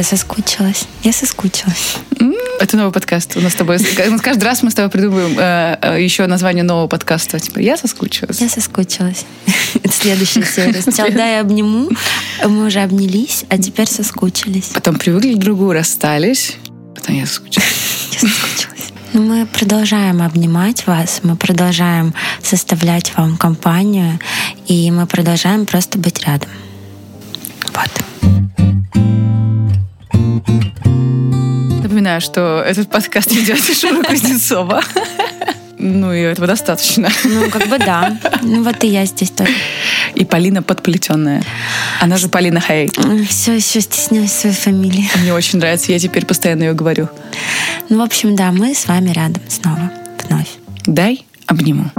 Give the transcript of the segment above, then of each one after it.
Я соскучилась. Я соскучилась. Это новый подкаст. У нас с тобой... Каждый раз мы с тобой придумываем э, э, еще название нового подкаста. Типа, я соскучилась. Я соскучилась. Это следующая серия. Сначала да, я обниму. Мы уже обнялись, а теперь соскучились. Потом привыкли к другу, расстались. Потом я соскучилась. Я соскучилась. Ну, мы продолжаем обнимать вас, мы продолжаем составлять вам компанию, и мы продолжаем просто быть рядом. Напоминаю, что этот подкаст ведет Шура Кузнецова. Ну, и этого достаточно. Ну, как бы да. Ну, вот и я здесь тоже. И Полина подплетенная. Она же Полина Хей. Все еще стесняюсь своей фамилии. Мне очень нравится, я теперь постоянно ее говорю. Ну, в общем, да, мы с вами рядом снова, вновь. Дай обниму.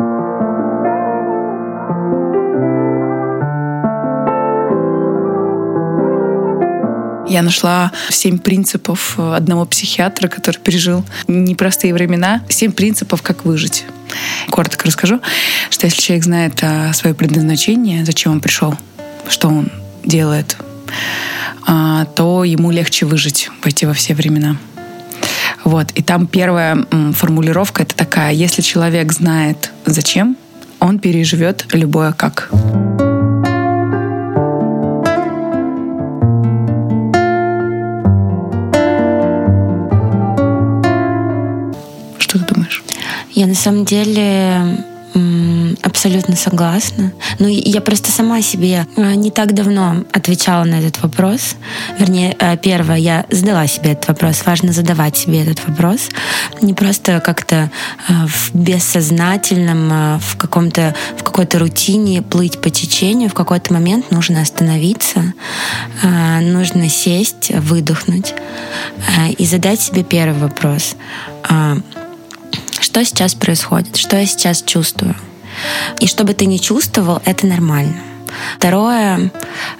Я нашла семь принципов одного психиатра, который пережил непростые времена. Семь принципов, как выжить. Коротко расскажу, что если человек знает а, свое предназначение, зачем он пришел, что он делает, а, то ему легче выжить, пойти во все времена. Вот. И там первая формулировка это такая, если человек знает зачем, он переживет любое как. На самом деле абсолютно согласна. Ну, я просто сама себе э, не так давно отвечала на этот вопрос. Вернее, э, первое, я задала себе этот вопрос. Важно задавать себе этот вопрос. Не просто как-то э, в бессознательном, в каком-то в какой-то рутине плыть по течению. В какой-то момент нужно остановиться, нужно сесть, выдохнуть и задать себе первый вопрос а, что сейчас происходит, что я сейчас чувствую. И что бы ты ни чувствовал, это нормально. Второе,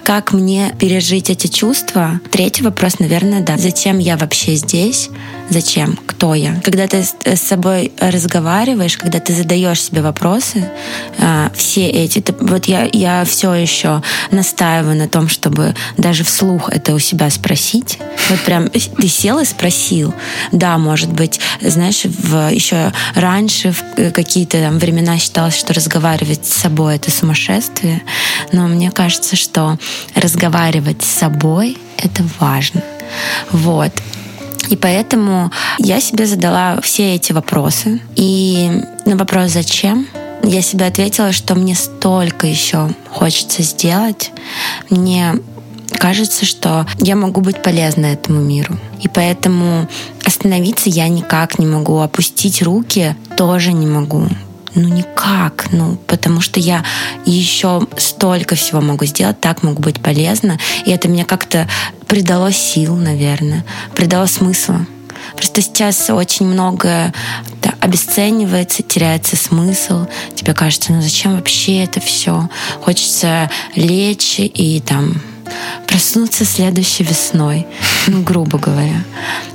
как мне пережить эти чувства. Третий вопрос, наверное, да. Зачем я вообще здесь? Зачем? Кто я? Когда ты с собой разговариваешь, когда ты задаешь себе вопросы, а, все эти, ты, вот я, я все еще настаиваю на том, чтобы даже вслух это у себя спросить. Вот прям ты сел и спросил. Да, может быть, знаешь, в, еще раньше в какие-то там времена считалось, что разговаривать с собой это сумасшествие но мне кажется, что разговаривать с собой — это важно. Вот. И поэтому я себе задала все эти вопросы. И на вопрос «Зачем?» я себе ответила, что мне столько еще хочется сделать. Мне кажется, что я могу быть полезна этому миру. И поэтому остановиться я никак не могу, опустить руки тоже не могу. Ну никак, ну потому что я еще столько всего могу сделать, так могу быть полезна, и это мне как-то придало сил, наверное, придало смысла. Просто сейчас очень много да, обесценивается, теряется смысл. Тебе кажется, ну зачем вообще это все? Хочется лечь и там проснуться следующей весной, ну, грубо говоря.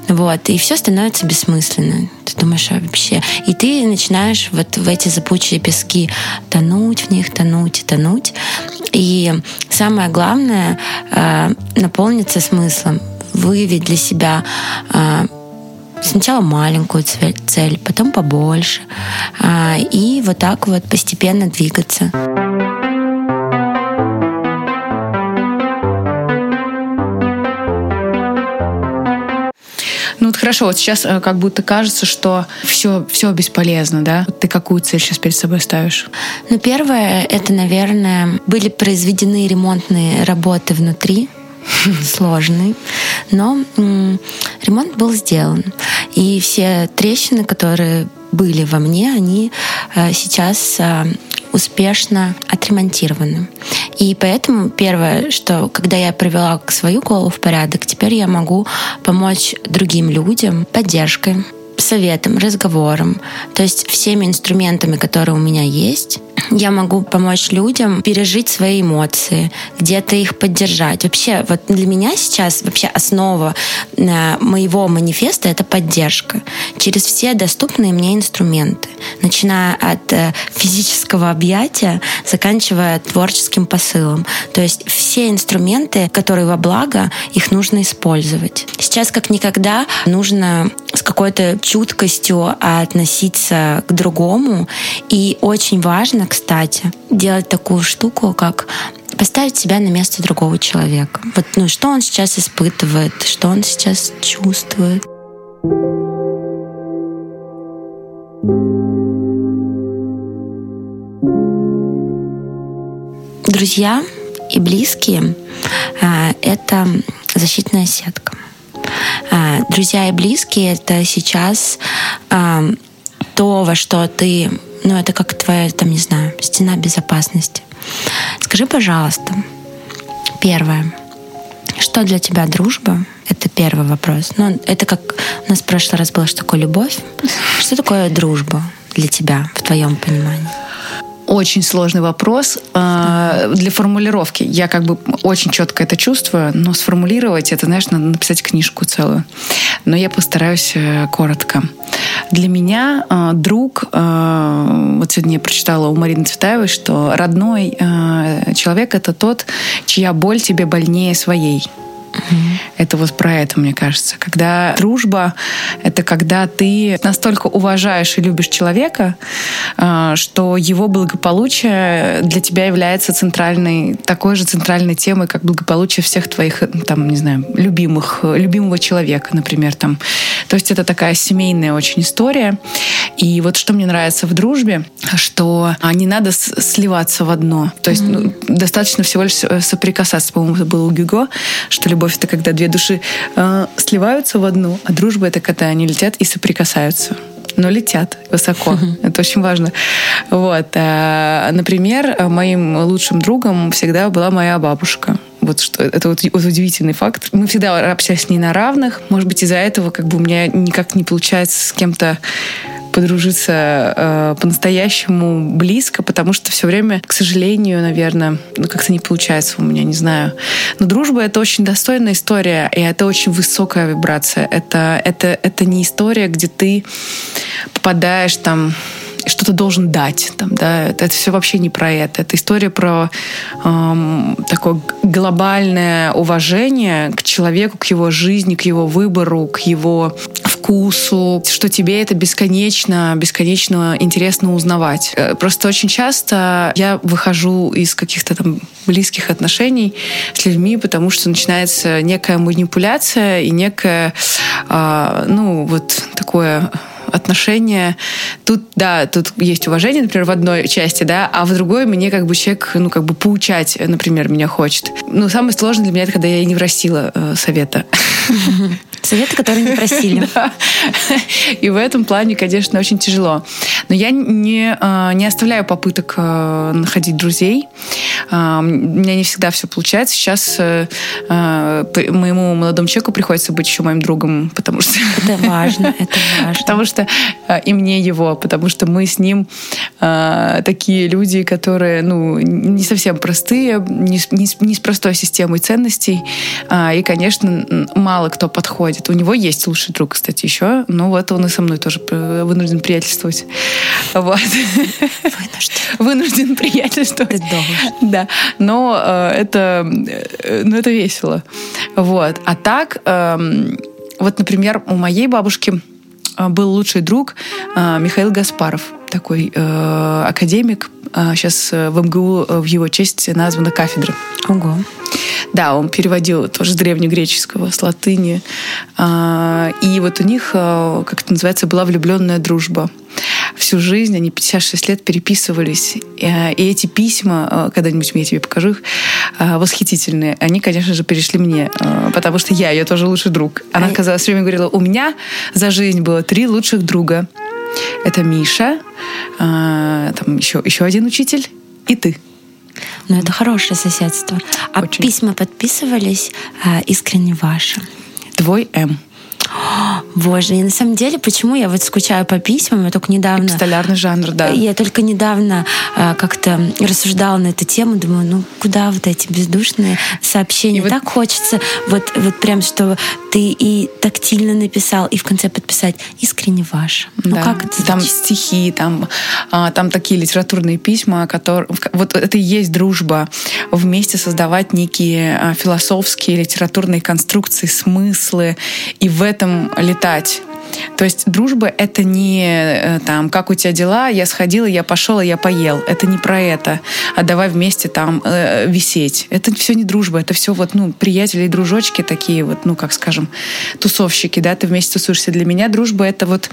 Вот, и все становится бессмысленно. Ты думаешь, а вообще... И ты начинаешь вот в эти запучие пески тонуть в них, тонуть и тонуть. И самое главное э, наполниться смыслом, выявить для себя э, сначала маленькую цель, потом побольше. Э, и вот так вот постепенно двигаться. Хорошо, вот сейчас э, как будто кажется, что все, все бесполезно, да? Ты какую цель сейчас перед собой ставишь? Ну первое, это, наверное, были произведены ремонтные работы внутри, сложный, но ремонт был сделан. И все трещины, которые были во мне, они э, сейчас э, успешно отремонтированы. И поэтому первое, что когда я привела свою голову в порядок, теперь я могу помочь другим людям поддержкой, советом, разговором, то есть всеми инструментами, которые у меня есть, я могу помочь людям пережить свои эмоции, где-то их поддержать. Вообще, вот для меня сейчас вообще основа э, моего манифеста — это поддержка через все доступные мне инструменты, начиная от э, физического объятия, заканчивая творческим посылом. То есть все инструменты, которые во благо, их нужно использовать. Сейчас как никогда нужно с какой-то чуткостью относиться к другому. И очень важно, кстати, делать такую штуку, как поставить себя на место другого человека. Вот, ну, что он сейчас испытывает, что он сейчас чувствует. Друзья и близкие а, — это защитная сетка. А, друзья и близкие — это сейчас а, то, во что ты... Ну, это как твоя, там, не знаю, стена безопасности. Скажи, пожалуйста, первое, что для тебя дружба? Это первый вопрос. Ну, это как у нас в прошлый раз было, что такое любовь. Что такое дружба для тебя, в твоем понимании? Очень сложный вопрос э, для формулировки. Я как бы очень четко это чувствую, но сформулировать это, знаешь, надо написать книжку целую. Но я постараюсь э, коротко. Для меня э, друг, э, вот сегодня я прочитала у Марины Цветаевой, что родной э, человек это тот, чья боль тебе больнее своей. Это вот про это, мне кажется. Когда дружба — это когда ты настолько уважаешь и любишь человека, а, что его благополучие для тебя является центральной, такой же центральной темой, как благополучие всех твоих, там, не знаю, любимых, любимого человека, например, там. То есть это такая семейная очень история. И вот что мне нравится в дружбе, что не надо сливаться в одно. То есть mm-hmm. ну, достаточно всего лишь соприкасаться. По-моему, это было у Гюго, что любовь — это когда две души э, сливаются в одну, а дружба — это когда они летят и соприкасаются но летят высоко. Это очень важно. Вот. А, например, моим лучшим другом всегда была моя бабушка. Вот что это вот, вот удивительный факт. Мы всегда общались с ней на равных. Может быть, из-за этого как бы у меня никак не получается с кем-то подружиться э, по-настоящему близко, потому что все время, к сожалению, наверное, ну как-то не получается у меня, не знаю. Но дружба это очень достойная история, и это очень высокая вибрация. Это, это, это не история, где ты попадаешь там что-то должен дать. Там, да, это, это все вообще не про это. Это история про эм, такое глобальное уважение к человеку, к его жизни, к его выбору, к его вкусу, что тебе это бесконечно, бесконечно интересно узнавать. Э, просто очень часто я выхожу из каких-то там близких отношений с людьми, потому что начинается некая манипуляция и некое, э, ну, вот такое отношения. Тут, да, тут есть уважение, например, в одной части, да, а в другой мне как бы человек, ну, как бы поучать, например, меня хочет. Ну, самое сложное для меня это, когда я не просила э, совета. Советы, которые не просили. да. И в этом плане, конечно, очень тяжело. Но я не, э, не оставляю попыток э, находить друзей. Э, у меня не всегда все получается. Сейчас моему молодому человеку приходится быть еще моим другом, потому что... Это важно, это важно. Потому что и мне его, потому что мы с ним такие люди, которые, ну, не совсем простые, не, не, не с простой системой ценностей. И, конечно, мало кто подходит подходит. У него есть лучший друг, кстати, еще, но вот он и со мной тоже вынужден приятельствовать. Вот. Вынужден. Вынужден приятельствовать. Да. Но э, это, э, ну, это весело. Вот. А так, э, вот, например, у моей бабушки э, был лучший друг э, Михаил Гаспаров, такой э, академик. Э, сейчас в МГУ в его честь названа кафедра. Ого. Да, он переводил тоже с древнегреческого, с латыни. А, и вот у них, а, как это называется, была влюбленная дружба. Всю жизнь они 56 лет переписывались. И эти письма, а, когда-нибудь я тебе покажу их, восхитительные. Они, конечно же, перешли мне, потому что я ее тоже лучший друг. Она, казалось, все время говорила, у меня за жизнь было три лучших друга. Это Миша, там еще, еще один учитель и ты. Но это хорошее соседство. А Очень. письма подписывались а, искренне ваши? Твой М. Боже, и на самом деле, почему я вот скучаю по письмам, я только недавно... Эпистолярный жанр, да. Я только недавно э, как-то рассуждала на эту тему, думаю, ну куда вот эти бездушные сообщения? И вот... Так хочется вот, вот прям, что ты и тактильно написал, и в конце подписать «Искренне ваш». Ну да. как это Там стихи, там, а, там такие литературные письма, которые... Вот это и есть дружба. Вместе создавать некие а, философские, литературные конструкции, смыслы, и в этом летать. То есть дружба — это не э, там, как у тебя дела, я сходила, я пошел, я поел. Это не про это. А давай вместе там э, висеть. Это все не дружба, это все вот, ну, приятели и дружочки такие вот, ну, как скажем, тусовщики, да, ты вместе тусуешься. Для меня дружба — это вот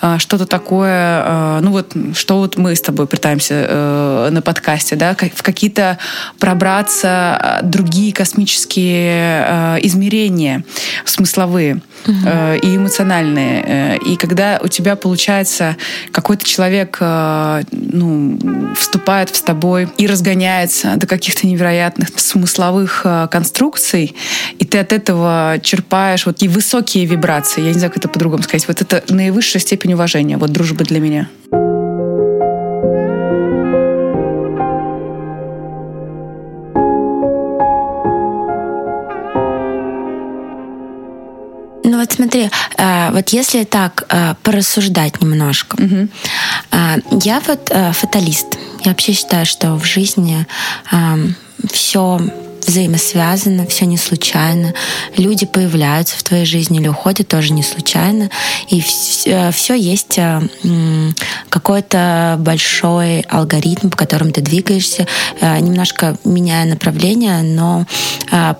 э, что-то такое, э, ну, вот, что вот мы с тобой пытаемся э, на подкасте, да, в какие-то пробраться э, другие космические э, измерения смысловые э, и эмоциональные. Э, и когда у тебя получается какой-то человек э, ну, вступает с тобой и разгоняется до каких-то невероятных смысловых э, конструкций, и ты от этого черпаешь вот и высокие вибрации. Я не знаю, как это по-другому сказать. Вот это наивысшая степень уважения. Вот дружба для меня. Вот смотри, э, вот если так э, порассуждать немножко, угу. я вот фаталист. Я вообще считаю, что в жизни все взаимосвязано, все не случайно. Люди появляются в твоей жизни или уходят тоже не случайно. И все, все есть какой-то большой алгоритм, по которому ты двигаешься, немножко меняя направление, но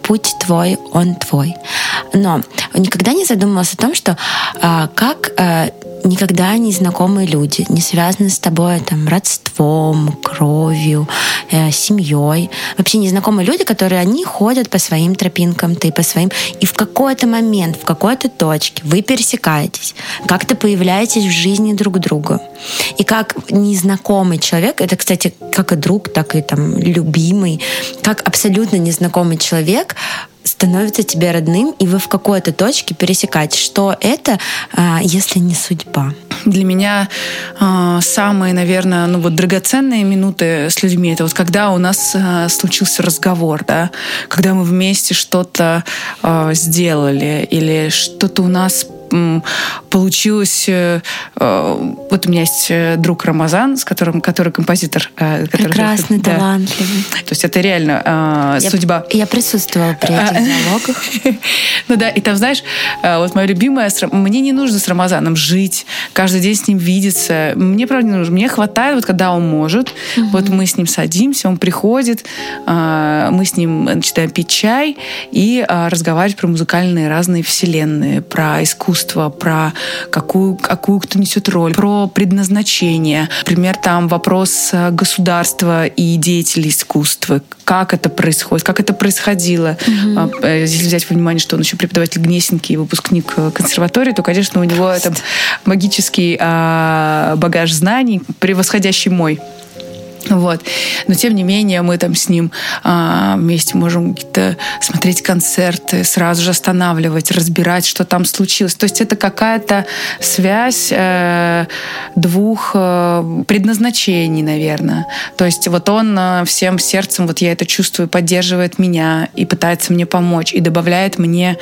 путь твой, он твой. Но никогда не задумывалась о том, что как никогда не знакомые люди, не связаны с тобой там родством, кровью, э, семьей. Вообще незнакомые люди, которые они ходят по своим тропинкам, ты по своим. И в какой-то момент, в какой-то точке вы пересекаетесь, как-то появляетесь в жизни друг друга. И как незнакомый человек, это, кстати, как и друг, так и там любимый, как абсолютно незнакомый человек становится тебе родным, и вы в какой-то точке пересекаетесь. Что это, а, если не судьба? Для меня э, самые, наверное, ну вот драгоценные минуты с людьми это вот когда у нас э, случился разговор, да, когда мы вместе что-то сделали или что-то у нас получилось... Э, э, вот у меня есть э, друг Рамазан, с которым, который композитор. Который, Прекрасный, да. талантливый. То есть это реально я, судьба. Я присутствовала при этих диалогах. ну да, и там, знаешь, вот моя любимая... Мне не нужно с Рамазаном жить, каждый день с ним видеться. Мне, правда, не нужно. Мне хватает, вот когда он может. Вот мы с ним садимся, он приходит, мы с ним начинаем пить чай и разговаривать про музыкальные разные вселенные, про искусство искусства, про какую, какую кто несет роль, про предназначение. Например, там вопрос э, государства и деятелей искусства. Как это происходит, как это происходило. Угу. Если взять во внимание, что он еще преподаватель Гнесинки и выпускник э, консерватории, то, конечно, у него это магический а, багаж знаний, превосходящий мой. Вот. Но тем не менее мы там с ним а, вместе можем какие-то смотреть концерты, сразу же останавливать, разбирать, что там случилось. То есть это какая-то связь э, двух э, предназначений, наверное. То есть вот он э, всем сердцем, вот я это чувствую, поддерживает меня и пытается мне помочь, и добавляет мне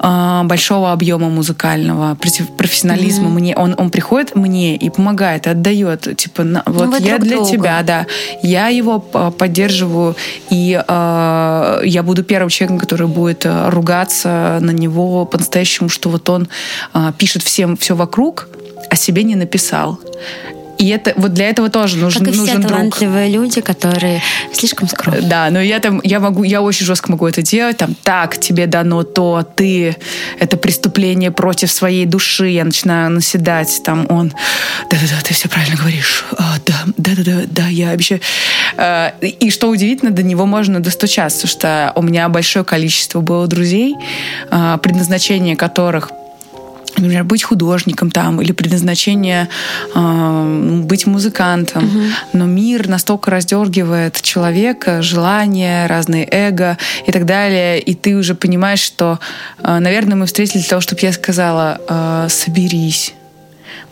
большого объема музыкального профессионализма mm-hmm. мне он он приходит мне и помогает отдает типа на, вот ну, я для друга. тебя да я его поддерживаю и э, я буду первым человеком который будет э, ругаться на него по-настоящему что вот он э, пишет всем все вокруг а себе не написал и это вот для этого тоже нужен как и нужен все талантливые друг. люди, которые слишком скромны. Да, но я там я могу я очень жестко могу это делать. Там так тебе дано то, ты это преступление против своей души. Я начинаю наседать. Там он, да-да-да, ты все правильно говоришь. А, да, да-да-да, да, я обещаю. А, и что удивительно, до него можно достучаться, что у меня большое количество было друзей, а, предназначение которых например, быть художником там или предназначение э, быть музыкантом. Угу. Но мир настолько раздергивает человека, желания, разные эго и так далее, и ты уже понимаешь, что, э, наверное, мы встретились для того, чтобы я сказала, э, соберись.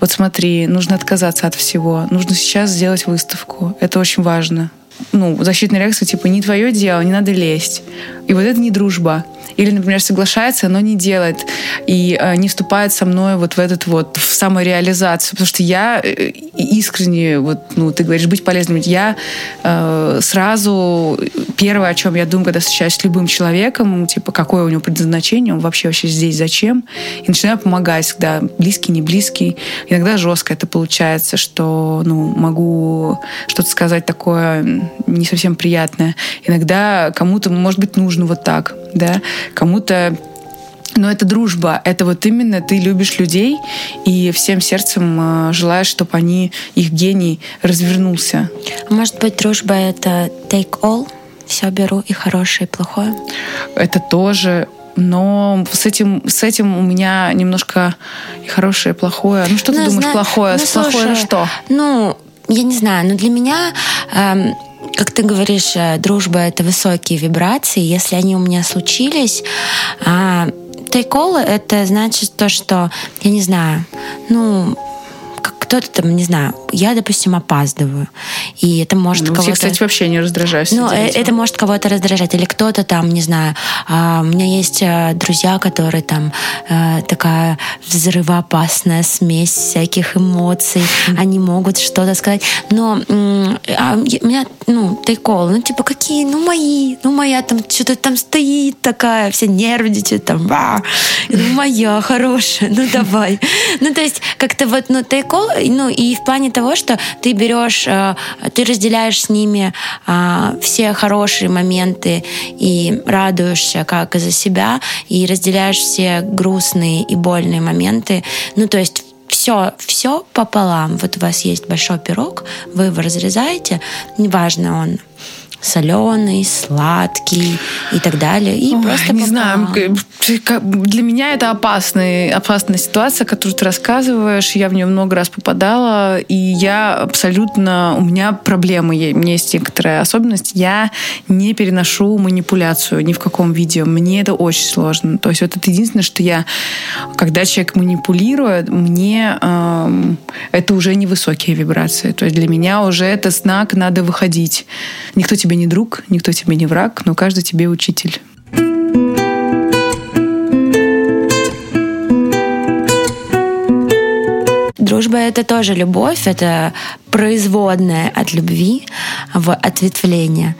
Вот смотри, нужно отказаться от всего. Нужно сейчас сделать выставку. Это очень важно ну, защитная реакция, типа, не твое дело, не надо лезть. И вот это не дружба. Или, например, соглашается, но не делает. И э, не вступает со мной вот в этот вот в самореализацию, потому что я э, искренне вот ну ты говоришь быть полезным, я э, сразу первое, о чем я думаю, когда встречаюсь с любым человеком, типа какое у него предназначение, он вообще вообще здесь зачем, и начинаю помогать, когда близкий, не близкий, иногда жестко это получается, что ну могу что-то сказать такое не совсем приятное, иногда кому-то может быть нужно вот так, да, кому-то но это дружба, это вот именно ты любишь людей и всем сердцем э, желаешь, чтобы они, их гений развернулся. Может быть, дружба — это take all? Все беру и хорошее, и плохое? Это тоже но с этим, с этим у меня немножко и хорошее, и плохое. Ну, что ну, ты думаешь, зна... плохое? Ну, плохое слушай, что? Ну, я не знаю, но для меня эм, как ты говоришь, э, дружба — это высокие вибрации. Если они у меня случились, тайколы — это значит то, что, я не знаю, ну, кто-то там, не знаю, я, допустим, опаздываю, и это может ну, кого-то... кстати, вообще не раздражаюсь. Ну, э, это может кого-то раздражать, или кто-то там, не знаю, а, у меня есть э, друзья, которые там э, такая взрывоопасная смесь всяких эмоций, они могут что-то сказать, но а, у меня, ну, тайкол, ну, типа, какие, ну, мои, ну, моя там что-то там стоит такая, все нервничают, там, ну, моя хорошая, ну, давай. Ну, то есть, как-то вот, ну, тайкол, ну и в плане того, что ты берешь, э, ты разделяешь с ними а, все хорошие моменты и радуешься как за себя, и разделяешь все грустные и больные моменты. Ну, то есть все, все пополам. Вот у вас есть большой пирог, вы его разрезаете, неважно он соленый, сладкий и так далее. И Ой, просто не знаю, для меня это опасная, опасная ситуация, которую ты рассказываешь. Я в нее много раз попадала, и я абсолютно... У меня проблемы, у меня есть некоторая особенность. Я не переношу манипуляцию ни в каком виде. Мне это очень сложно. То есть вот это единственное, что я... Когда человек манипулирует, мне эм, это уже невысокие вибрации. То есть для меня уже это знак, надо выходить. Никто тебе не друг, никто тебе не враг, но каждый тебе учитель. Дружба — это тоже любовь, это производная от любви в ответвление.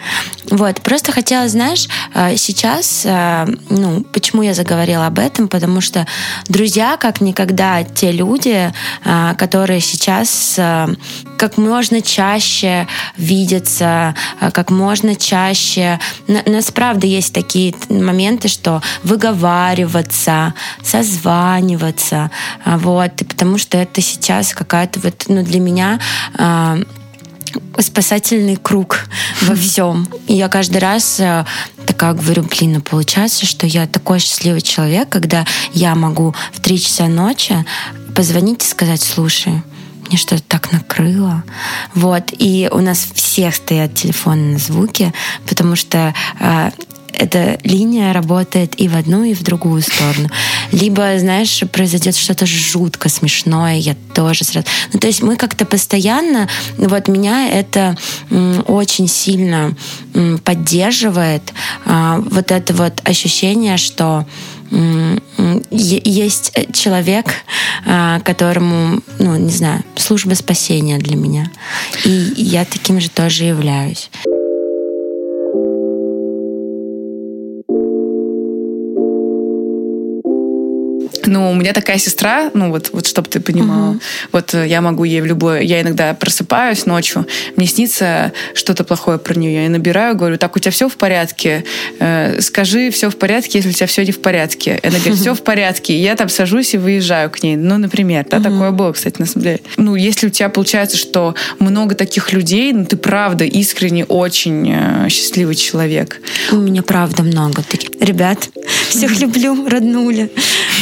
Вот, просто хотела, знаешь, э, сейчас, э, ну, почему я заговорила об этом, потому что друзья, как никогда, те люди, э, которые сейчас как можно чаще видятся, как можно чаще... У нас, правда, есть такие моменты, что выговариваться, созваниваться, вот, и потому что это сейчас какая-то вот, ну, для меня а, спасательный круг во всем. И я каждый раз э, такая говорю, блин, ну получается, что я такой счастливый человек, когда я могу в три часа ночи позвонить и сказать, слушай, мне что-то так накрыло. Вот. И у нас всех стоят телефоны на звуке, потому что э, эта линия работает и в одну, и в другую сторону. Либо, знаешь, произойдет что-то жутко смешное, я тоже сразу... Ну, то есть мы как-то постоянно... Вот меня это очень сильно поддерживает. А, вот это вот ощущение, что есть человек, а, которому, ну, не знаю, служба спасения для меня. И я таким же тоже являюсь. Ну, у меня такая сестра, ну вот, вот чтобы ты понимала, угу. вот э, я могу ей в любое, я иногда просыпаюсь ночью, мне снится что-то плохое про нее, я набираю, говорю, так у тебя все в порядке, э, скажи все в порядке, если у тебя все не в порядке. Она говорит, все в порядке, и я там сажусь и выезжаю к ней, ну, например, да, угу. такое было, кстати, на самом деле. Ну, если у тебя получается, что много таких людей, ну, ты правда искренне очень э, счастливый человек. У меня правда много. Ребят, всех люблю, роднули.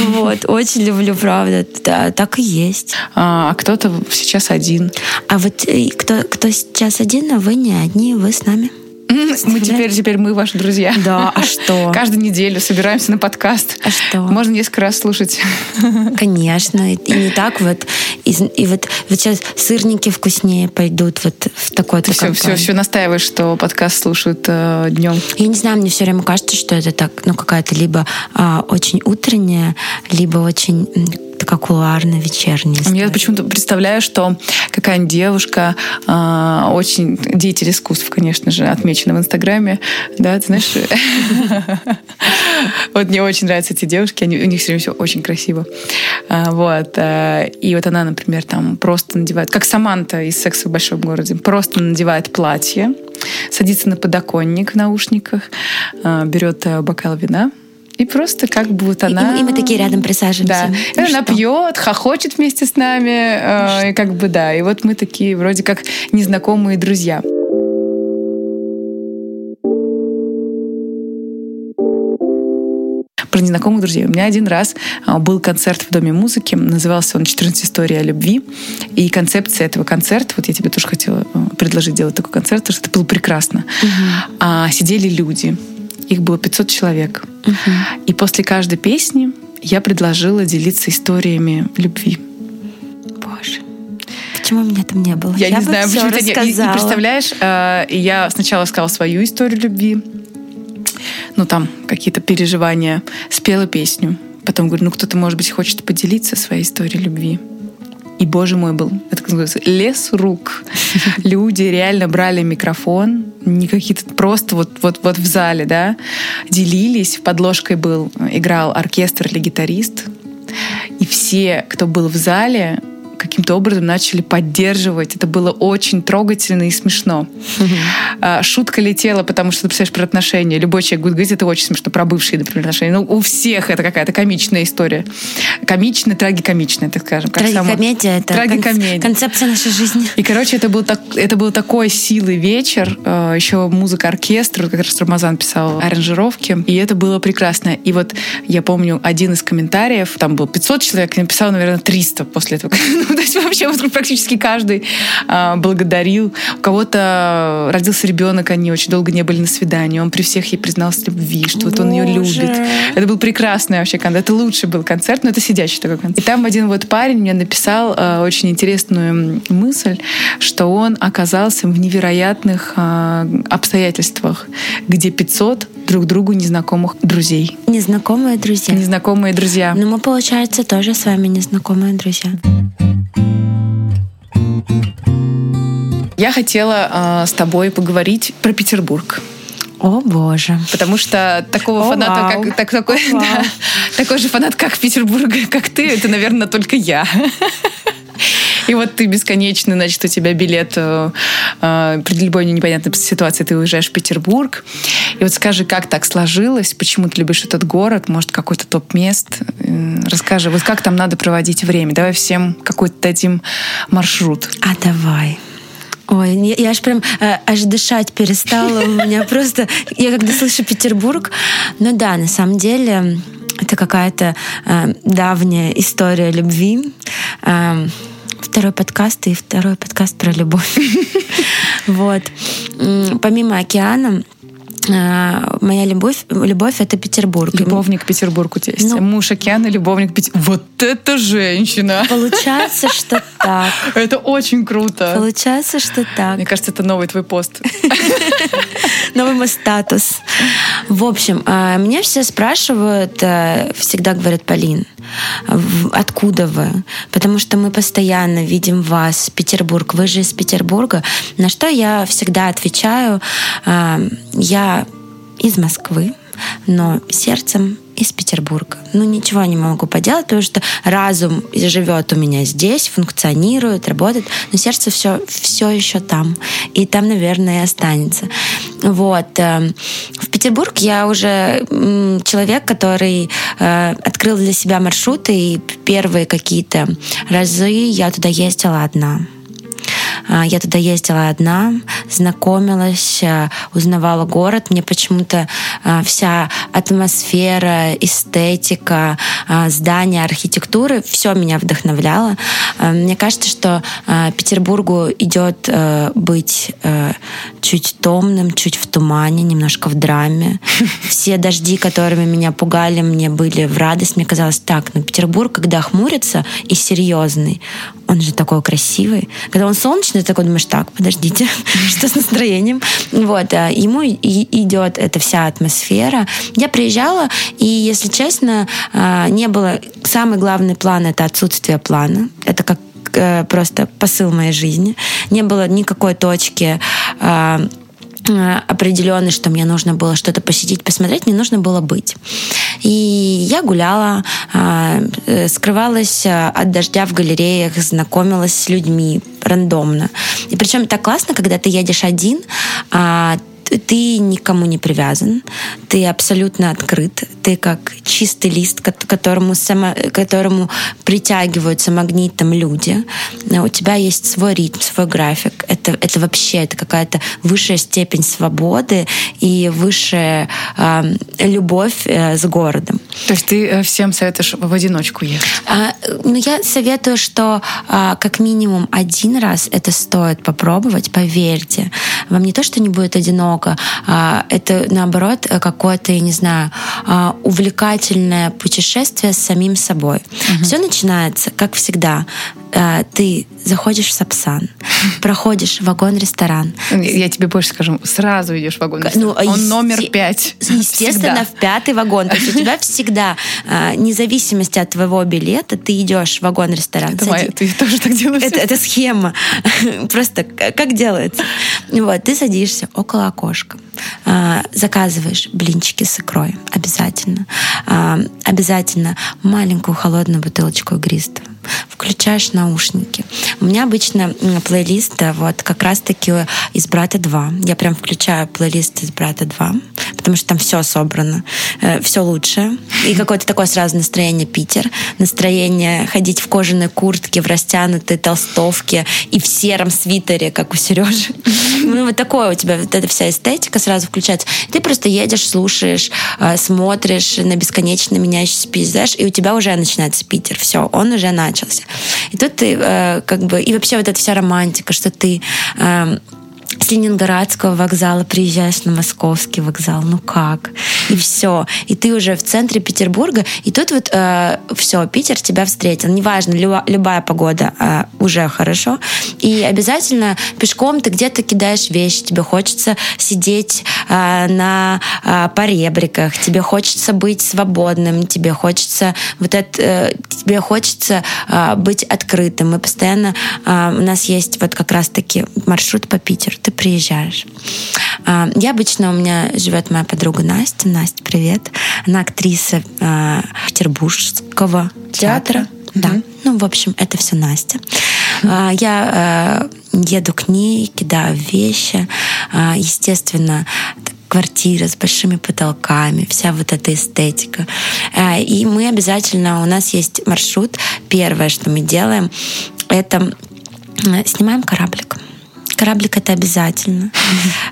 Вот. Вот, очень люблю, правда. Да, так и есть. А, а кто-то сейчас один. А вот э, кто, кто сейчас один, а вы не одни, вы с нами. Мы теперь, теперь мы ваши друзья. Да, а что? Каждую неделю собираемся на подкаст. А что? Можно несколько раз слушать. Конечно. И, не так вот. И, и вот, вот сейчас сырники вкуснее пойдут вот в такой Ты все, все, все настаиваешь, что подкаст слушают э, днем. Я не знаю, мне все время кажется, что это так, ну, какая-то либо а, очень утренняя, либо очень такая кулуарная вечерняя история. Я почему-то представляю, что какая-нибудь девушка, э, очень деятель искусств, конечно же, отмечена в Инстаграме, да, ты знаешь, вот мне очень нравятся эти девушки, они, у них все время все очень красиво, а, вот, э, и вот она, например, там просто надевает, как Саманта из «Секса в большом городе», просто надевает платье, садится на подоконник в наушниках, э, берет бокал вина, и просто как бы вот она... И, и мы такие рядом присаживаемся. Да. Ну, и она пьет, хохочет вместе с нами. Э, и как бы да. И вот мы такие вроде как незнакомые друзья. Про незнакомых друзей. У меня один раз а, был концерт в Доме музыки, назывался он «14 историй о любви». И концепция этого концерта, вот я тебе тоже хотела э, предложить делать такой концерт, потому что это было прекрасно. Угу. А, сидели люди, их было 500 человек. Угу. И после каждой песни я предложила делиться историями любви. Боже. Почему меня там не было? Я, я не знаю, почему ты не... И, и представляешь, э, я сначала сказала свою историю любви, ну там какие-то переживания, спела песню. Потом говорю, ну кто-то, может быть, хочет поделиться своей историей любви. И, боже мой, был это как называется, лес рук. Люди реально брали микрофон, не какие-то просто вот, вот, вот в зале, да, делились. Подложкой был, играл оркестр или гитарист. И все, кто был в зале, каким-то образом начали поддерживать. Это было очень трогательно и смешно. Mm-hmm. Шутка летела, потому что ты представляешь про отношения. Любой человек будет говорить, это очень смешно, про бывшие, например, отношения. Ну, у всех это какая-то комичная история. Комичная, трагикомичная, так скажем. Как Трагикомедия — это Трагикомедия. концепция нашей жизни. И, короче, это был, так, это был такой силы вечер. А, Еще музыка оркестра, как раз Рамазан писал аранжировки. И это было прекрасно. И вот я помню один из комментариев, там было 500 человек, я написала, наверное, 300 после этого. То есть вообще практически каждый а, благодарил. У кого-то родился ребенок, они очень долго не были на свидании. Он при всех ей признался в любви, что вот он ее любит. Это был прекрасный вообще концерт. Это лучший был концерт, но это сидящий такой концерт. И там один вот парень мне написал а, очень интересную мысль, что он оказался в невероятных а, обстоятельствах, где 500 друг другу незнакомых друзей. Незнакомые друзья. Незнакомые друзья. Ну, мы, получается, тоже с вами незнакомые друзья. Я хотела э, с тобой поговорить про Петербург. О боже. Потому что такого О, фаната, вау. как такой, О, да, такой же фанат, как Петербурга, как ты, это, наверное, только я. И вот ты бесконечный, значит, у тебя билет э, э, при любой непонятной ситуации, ты уезжаешь в Петербург. И вот скажи, как так сложилось, почему ты любишь этот город, может, какой-то топ-мест? Расскажи, вот как там надо проводить время? Давай всем какой-то дадим маршрут. А давай. Ой, я, я аж прям э, аж дышать перестала. У меня просто... Я когда слышу Петербург... Ну да, на самом деле это какая-то э, давняя история любви. Э, второй подкаст и второй подкаст про любовь. Вот. Помимо океана, э, моя любовь, любовь это Петербург. Любовник Петербург у тебя есть. Ну. Муж океана, любовник Петербург. Вот это женщина! Получается, что так. Это очень круто. Получается, что так. Мне кажется, это новый твой пост. Новый мой статус. В общем, э, меня все спрашивают, э, всегда говорят, Полин, откуда вы? Потому что мы постоянно видим вас, Петербург, вы же из Петербурга. На что я всегда отвечаю, э, я из Москвы, но сердцем из Петербурга. Ну, ничего не могу поделать, потому что разум живет у меня здесь, функционирует, работает, но сердце все, все еще там. И там, наверное, и останется. Вот. э, В Петербург я уже человек, который э, открыл для себя маршруты, и первые какие-то разы я туда ездила одна. А, я туда ездила одна, знакомилась, а, узнавала город. Мне почему-то вся атмосфера, эстетика, здания, архитектуры, все меня вдохновляло. Мне кажется, что Петербургу идет быть чуть томным, чуть в тумане, немножко в драме. Все дожди, которыми меня пугали, мне были в радость. Мне казалось, так, ну Петербург, когда хмурится и серьезный, он же такой красивый. Когда он солнечный, ты такой думаешь, так, подождите, что с настроением? Вот, а ему идет эта вся атмосфера. Я приезжала, и, если честно, а, не было... Самый главный план — это отсутствие плана. Это как э, просто посыл моей жизни. Не было никакой точки Э, определенный, что мне нужно было что-то посетить, посмотреть, мне нужно было быть. И я гуляла, э, э, скрывалась от дождя в галереях, знакомилась с людьми рандомно. И причем так классно, когда ты едешь один, а ты никому не привязан, ты абсолютно открыт, ты как чистый лист, к которому, само, которому притягиваются магнитом люди. У тебя есть свой ритм, свой график. Это, это вообще это какая-то высшая степень свободы и высшая э, любовь э, с городом. То есть ты э, всем советуешь в одиночку ехать? А, ну, я советую, что а, как минимум один раз это стоит попробовать, поверьте. Вам не то, что не будет одиноко, а, это наоборот какое-то, я не знаю, а, увлекательное путешествие с самим собой. Угу. Все начинается, как всегда, а, ты заходишь в Сапсан, проходишь вагон-ресторан. Я тебе больше скажу, сразу идешь в вагон-ресторан. Ну, Он номер пять. Естественно, всегда. в пятый вагон. То есть у тебя всегда, независимости от твоего билета, ты идешь в вагон-ресторан. Это моя, ты тоже так делаешь? Это, это схема. Просто как делается. Вот, ты садишься около окошка, а, заказываешь блинчики с икрой обязательно. Обязательно маленькую холодную бутылочку игристого включаешь наушники. У меня обычно плейлист вот как раз-таки из «Брата 2». Я прям включаю плейлист из «Брата 2», потому что там все собрано, э, все лучше. И какое-то такое сразу настроение Питер, настроение ходить в кожаной куртке, в растянутой толстовке и в сером свитере, как у Сережи. Ну, вот такое у тебя вот эта вся эстетика сразу включается. Ты просто едешь, слушаешь, э, смотришь на бесконечно меняющийся пейзаж, и у тебя уже начинается Питер. Все, он уже начался. И тут ты э, как бы... И вообще вот эта вся романтика, что ты э, с Ленинградского вокзала приезжаешь на Московский вокзал, ну как? И все. И ты уже в центре Петербурга, и тут вот э, все, Питер тебя встретил. Неважно, любая, любая погода э, уже хорошо. И обязательно пешком ты где-то кидаешь вещи, тебе хочется сидеть э, на э, поребриках, тебе хочется быть свободным, тебе хочется вот это, э, тебе хочется э, быть открытым. Мы постоянно, э, у нас есть вот как раз-таки маршрут по Питеру. Ты приезжаешь. А, я обычно, у меня живет моя подруга Настя. Настя, привет. Она актриса а, Петербургского театра. театра. Да. Угу. Ну, в общем, это все Настя. А, я еду к ней, кидаю вещи. Естественно, квартира с большими потолками, вся вот эта эстетика. И мы обязательно, у нас есть маршрут. Первое, что мы делаем, это снимаем кораблик. Кораблик это обязательно.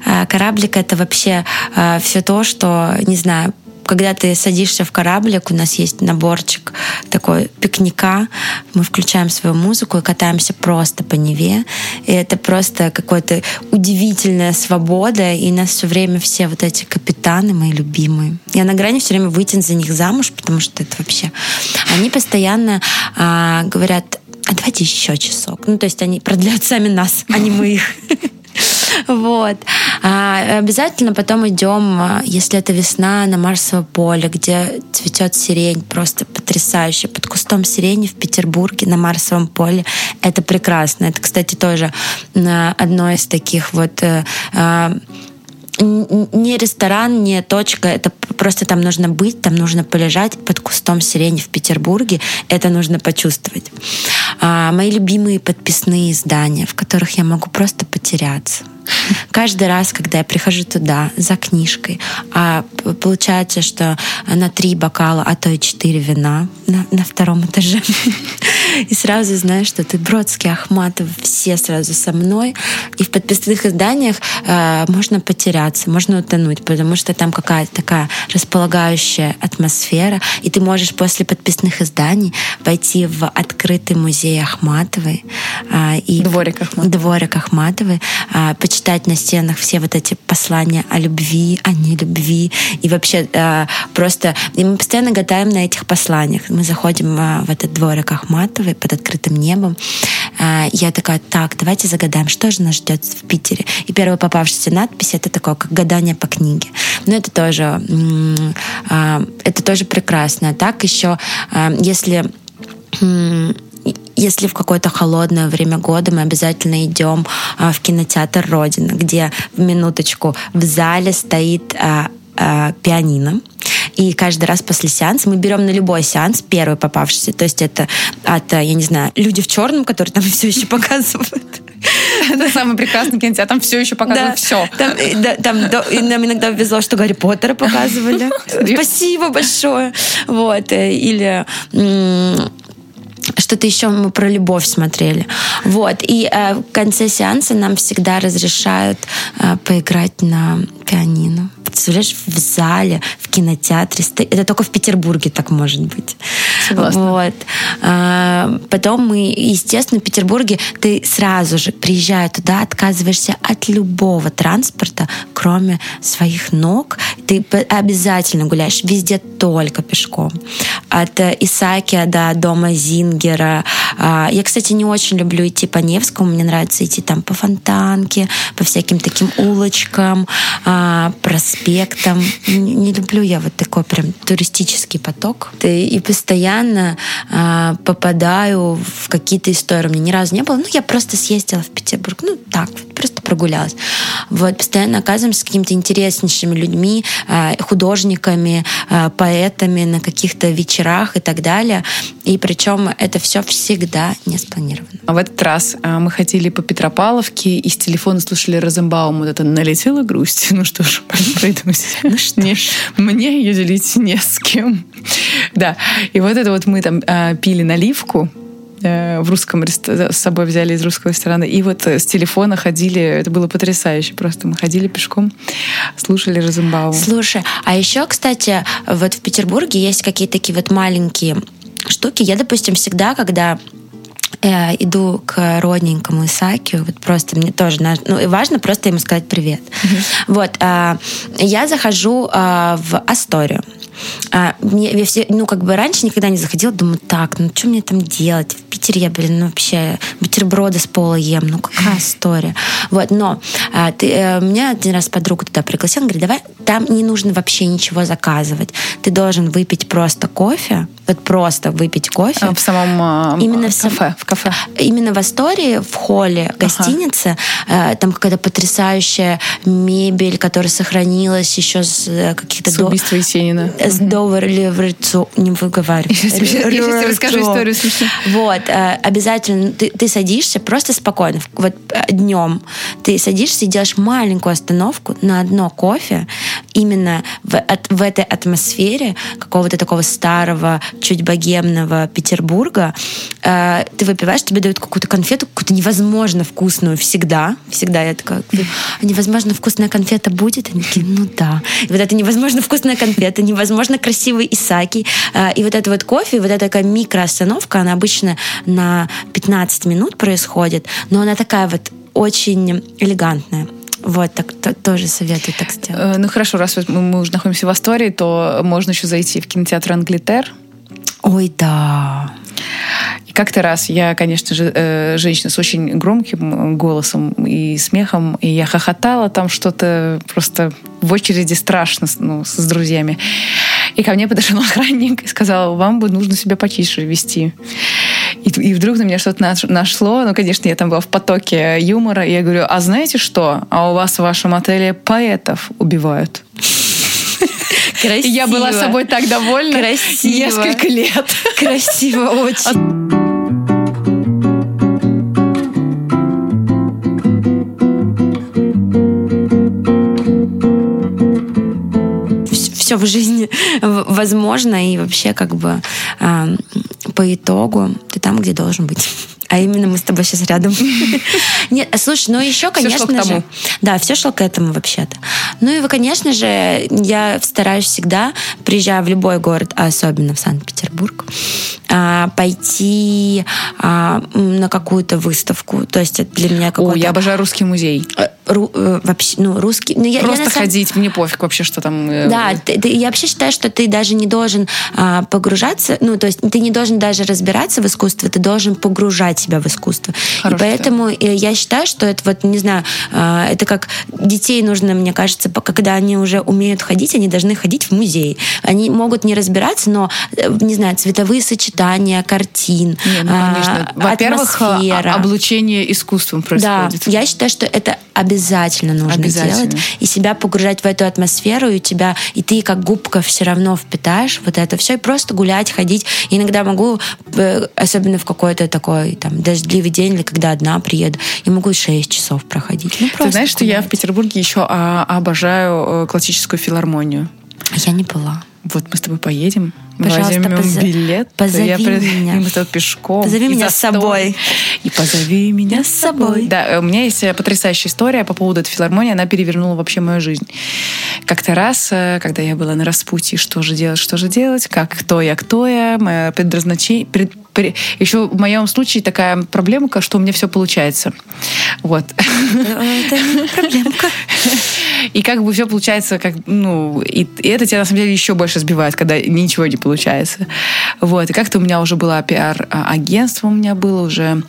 А, кораблик это вообще а, все то, что, не знаю, когда ты садишься в кораблик, у нас есть наборчик такой пикника, мы включаем свою музыку и катаемся просто по Неве. И это просто какая-то удивительная свобода, и нас все время все вот эти капитаны мои любимые. Я на грани все время выйти за них замуж, потому что это вообще... Они постоянно а, говорят, а давайте еще часок. Ну, то есть они продлят сами нас, а не мы их. Вот. А обязательно потом идем, а, если это весна, на Марсово поле, где цветет сирень, просто потрясающе. Под кустом сирени в Петербурге на Марсовом поле. Это прекрасно. Это, кстати, тоже одно из таких вот э, а, не ресторан, не точка, это просто там нужно быть, там нужно полежать под кустом сирени в Петербурге, это нужно почувствовать. А, мои любимые подписные издания, в которых я могу просто потеряться. Каждый раз, когда я прихожу туда за книжкой, а получается, что на три бокала, а то и четыре вина на, на втором этаже, и сразу знаешь, что ты Бродский, Ахматов, все сразу со мной. И в подписных изданиях э, можно потеряться, можно утонуть, потому что там какая-то такая располагающая атмосфера, и ты можешь после подписных изданий пойти в открытый музей Ахматовой. Э, и дворик Ахматовой. Дворик Ахматовой, э, почитать на стенах все вот эти послания о любви, о нелюбви, и вообще э, просто... И мы постоянно гадаем на этих посланиях. Мы заходим э, в этот дворик Ахматовой под открытым небом. Э, я такая, так, давайте загадаем, что же нас ждет в Питере. И первая попавшаяся надпись — это такое, как гадание по книге. Но это тоже, э, это тоже прекрасно. Так еще, э, если если в какое-то холодное время года мы обязательно идем а, в кинотеатр Родина, где в минуточку в зале стоит а, а, пианино. И каждый раз после сеанса мы берем на любой сеанс первый попавшийся. То есть это от, я не знаю, люди в черном, которые там все еще показывают. Это самый прекрасный кинотеатр. Там все еще показывают все. Там, да, там нам иногда везло, что Гарри Поттера показывали. Спасибо большое. Вот. Или что-то еще мы про любовь смотрели. Вот. И э, в конце сеанса нам всегда разрешают э, поиграть на пианино. Представляешь, в зале, в кинотеатре. Это только в Петербурге так может быть. Согласна. Вот. А, потом мы, естественно, в Петербурге ты сразу же, приезжая туда, отказываешься от любого транспорта, кроме своих ног. Ты обязательно гуляешь везде только пешком. От э, Исаакия до дома Зингера. А, я, кстати, не очень люблю идти по Невскому. Мне нравится идти там по Фонтанке, по всяким таким улочкам, а, проспектам. Не люблю я вот такой прям туристический поток. И постоянно попадаю в какие-то истории. У меня ни разу не было. Ну, я просто съездила в Петербург. Ну, так, просто прогулялась. Вот, постоянно оказываемся с какими-то интереснейшими людьми, художниками, поэтами на каких-то вечерах и так далее. И причем это все всегда не спланировано. А в этот раз а, мы ходили по Петропавловке и с телефона слушали Розенбаум. Вот это «Налетела грусть». Ну что ж, пройдусь. Ну что мне, мне ее делить не с кем. Да. И вот это вот мы там а, пили наливку э, в русском с собой взяли из русского ресторана. И вот с телефона ходили, это было потрясающе просто. Мы ходили пешком, слушали Розенбаума. Слушай, а еще, кстати, вот в Петербурге есть какие-то такие вот маленькие штуки. Я, допустим, всегда, когда э, иду к родненькому Исаакию, вот просто мне тоже, ну, и важно просто ему сказать привет. Mm-hmm. Вот, э, я захожу э, в Асторию. А, мне, я все, ну, как бы раньше никогда не заходила, думаю, так, ну, что мне там делать? В Питере я, блин, ну, вообще бутерброды с пола ем, ну, какая история. Вот, но а, ты, а, меня один раз подруга туда пригласила, говорит, давай, там не нужно вообще ничего заказывать. Ты должен выпить просто кофе, вот просто выпить кофе. А в самом именно в кафе, в кафе. Именно в Астории, в холле гостиницы, ага. там какая-то потрясающая мебель, которая сохранилась еще с э, каких-то... С убийства Есенина. С Доверли в Рицу. Не выговариваю. Я сейчас расскажу историю. Вот. Э, обязательно ты, ты садишься просто спокойно. Вот э, днем ты садишься и делаешь маленькую остановку на одно кофе именно в, от, в этой атмосфере какого-то такого старого чуть богемного Петербурга, э, ты выпиваешь, тебе дают какую-то конфету, какую-то невозможно вкусную всегда. Всегда я такая, а невозможно вкусная конфета будет? Они такие, ну да. И вот это невозможно вкусная конфета, невозможно красивый Исаки. Э, и вот это вот кофе, вот эта такая микроостановка, она обычно на 15 минут происходит, но она такая вот очень элегантная. Вот, так то, тоже советую так сделать. Э, ну хорошо, раз мы, мы уже находимся в Астории, то можно еще зайти в кинотеатр Англитер. Ой, да. И как-то раз я, конечно же, э, женщина с очень громким голосом и смехом, и я хохотала там что-то просто в очереди страшно ну, с друзьями. И ко мне подошел охранник и сказал, вам бы нужно себя потише вести. И, и вдруг на меня что-то нашло. Ну, конечно, я там была в потоке юмора. И я говорю, а знаете что? А у вас в вашем отеле поэтов убивают. Красиво. И я была собой так довольна Красиво. несколько лет. Красиво очень. Все в жизни возможно, и вообще как бы э, по итогу ты там, где должен быть. А именно мы с тобой сейчас рядом. Нет, слушай, ну еще, конечно же... Да, все шло к этому вообще-то. Ну и, конечно же, я стараюсь всегда, приезжая в любой город, а особенно в Санкт-Петербург, а, пойти а, на какую-то выставку. То есть это для меня какой-то... О, я обожаю русский музей. Э, ру, э, вообще, ну, русский... Ну, я, Просто я ходить, мне пофиг вообще, что там... Э, да, ты, ты, я вообще считаю, что ты даже не должен а, погружаться, ну, то есть ты не должен даже разбираться в искусстве, ты должен погружать себя в искусство. Хороший и поэтому да. я считаю, что это вот, не знаю, а, это как детей нужно, мне кажется, когда они уже умеют ходить, они должны ходить в музей. Они могут не разбираться, но, не знаю, цветовые сочетания, картин, не, ну, конечно. А, Во-первых, атмосфера. облучение искусством происходит. Да, я считаю, что это обязательно нужно обязательно. делать и себя погружать в эту атмосферу, и у тебя, и ты как губка все равно впитаешь вот это все, и просто гулять, ходить. И иногда могу, э, особенно в какой-то такой там дождливый день, или когда одна приеду, я могу 6 часов проходить. Ну, ты знаешь, что я в Петербурге еще а, обожаю э, классическую филармонию? Я не была. Вот мы с тобой поедем, Пожалуйста, возьмем поз... билет. Позови я при... меня. И мы с тобой пешком. Позови меня с собой. И позови меня с собой. Да, э, у меня есть э, потрясающая история по поводу этой филармонии. Она перевернула вообще мою жизнь. Как-то раз, когда я была на распутье, что же делать, что же делать, как, кто я, кто я, мое предназначение, пред, еще в моем случае такая проблемка, что у меня все получается. Вот. Это не проблемка. И как бы все получается, как, ну, и, и это тебя на самом деле еще больше сбивает, когда ничего не получается. Вот. И как-то у меня уже было пиар-агентство, у меня было уже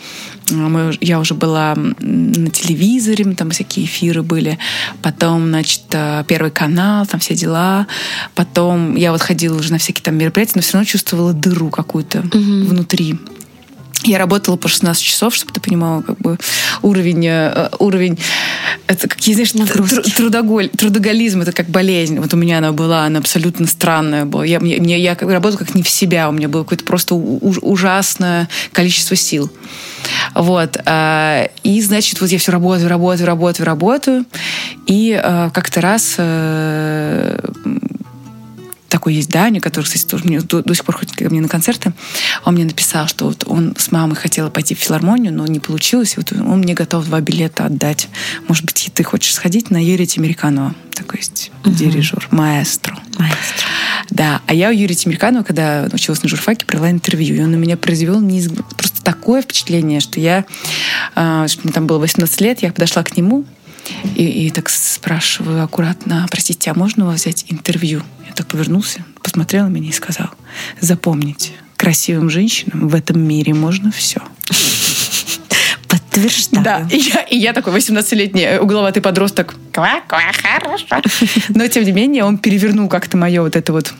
мы, я уже была на телевизоре, там всякие эфиры были. Потом, значит, э, Первый канал, там все дела. Потом я вот ходила уже на всякие там мероприятия, но все равно чувствовала дыру какую-то угу. внутри. Я работала по 16 часов, чтобы ты понимала, как бы уровень, э, уровень это какие, знаешь, трудоголь, трудоголизм, это как болезнь. Вот у меня она была, она абсолютно странная была. Я, мне, я работала как не в себя, у меня было какое-то просто ужасное количество сил. Вот. А, и, значит, вот я все работаю, работаю, работаю, работаю. И э, как-то раз э, такой есть Даня, который, кстати, тоже мне до, до сих пор ходит ко мне на концерты. Он мне написал, что вот он с мамой хотел пойти в филармонию, но не получилось. И вот он мне готов два билета отдать. Может быть, ты хочешь сходить на Юрия Тимириканова? Такой есть угу. дирижер, маэстро. Маэстро. Да. А я у Юрия Тимириканова, когда училась на журфаке, провела интервью. И он на меня произвел неиз... просто такое впечатление, что я... Э, что мне там было 18 лет, я подошла к нему, и, и так спрашиваю аккуратно, простите, а можно у вас взять интервью? Я так повернулся, посмотрел на меня и сказал, запомните, красивым женщинам в этом мире можно все. Подтверждаю. Да, и я, и я такой 18-летний угловатый подросток. Ква, ква, хорошо. Но, тем не менее, он перевернул как-то мое вот это вот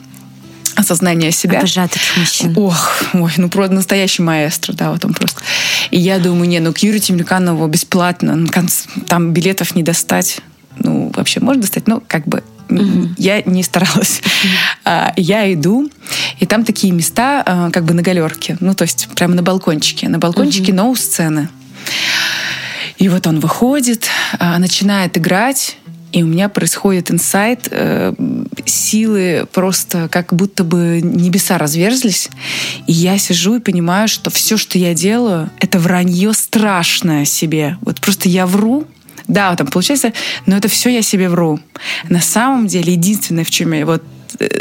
осознание себя. Обожаю таких мужчин. Ох, ой, ну просто настоящий маэстро, да, вот он просто. И я думаю, не, ну к Юрию Темрюканову бесплатно, ну, там билетов не достать. Ну, вообще можно достать, но как бы Mm-hmm. Я не старалась. Mm-hmm. Я иду, и там такие места, а, как бы на галерке, ну то есть прямо на балкончике, на балкончике, mm-hmm. но у сцены. И вот он выходит, а, начинает играть, и у меня происходит инсайт, э, силы просто как будто бы небеса разверзлись. И я сижу и понимаю, что все, что я делаю, это вранье страшное себе. Вот просто я вру, да, там получается, но это все я себе вру. На самом деле, единственное, в чем я вот э,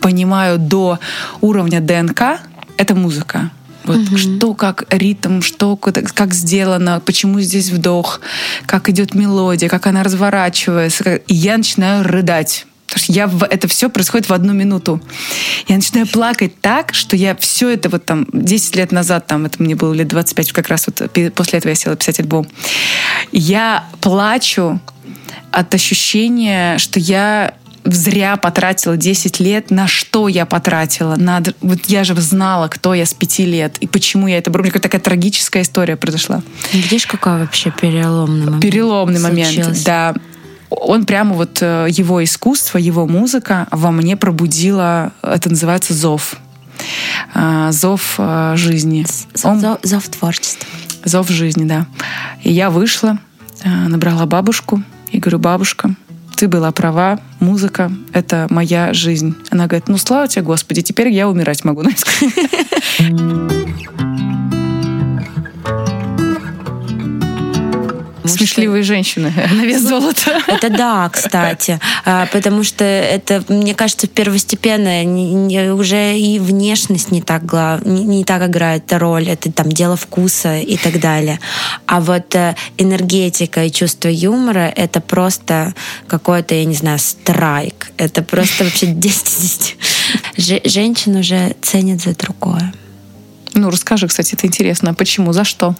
понимаю до уровня ДНК, это музыка. Вот угу. что, как ритм, что, как сделано, почему здесь вдох, как идет мелодия, как она разворачивается. И я начинаю рыдать. Потому что я, это все происходит в одну минуту. Я начинаю плакать так, что я все это вот там 10 лет назад, там это мне было лет 25, как раз вот после этого я села писать альбом. Я плачу от ощущения, что я зря потратила 10 лет, на что я потратила. Надо, вот я же знала, кто я с 5 лет и почему я это брала. Такая трагическая история произошла. Видишь, какой вообще переломный момент? Переломный момент, да. Он прямо вот э, его искусство, его музыка во мне пробудила, это называется зов. А, зов э, жизни. Он... Зов, зов творчества. Зов жизни, да. И я вышла, э, набрала бабушку и говорю, бабушка, ты была права, музыка — это моя жизнь. Она говорит, ну, слава тебе, Господи, теперь я умирать могу. Смешливые женщины на вес золота. Это да, кстати. А, потому что это, мне кажется, первостепенное. Уже и внешность не так, глав... не так играет роль. Это там дело вкуса и так далее. А вот э, энергетика и чувство юмора — это просто какой-то, я не знаю, страйк. Это просто вообще 10 Женщин уже ценят за другое. Ну, расскажи, кстати, это интересно. Почему? За что?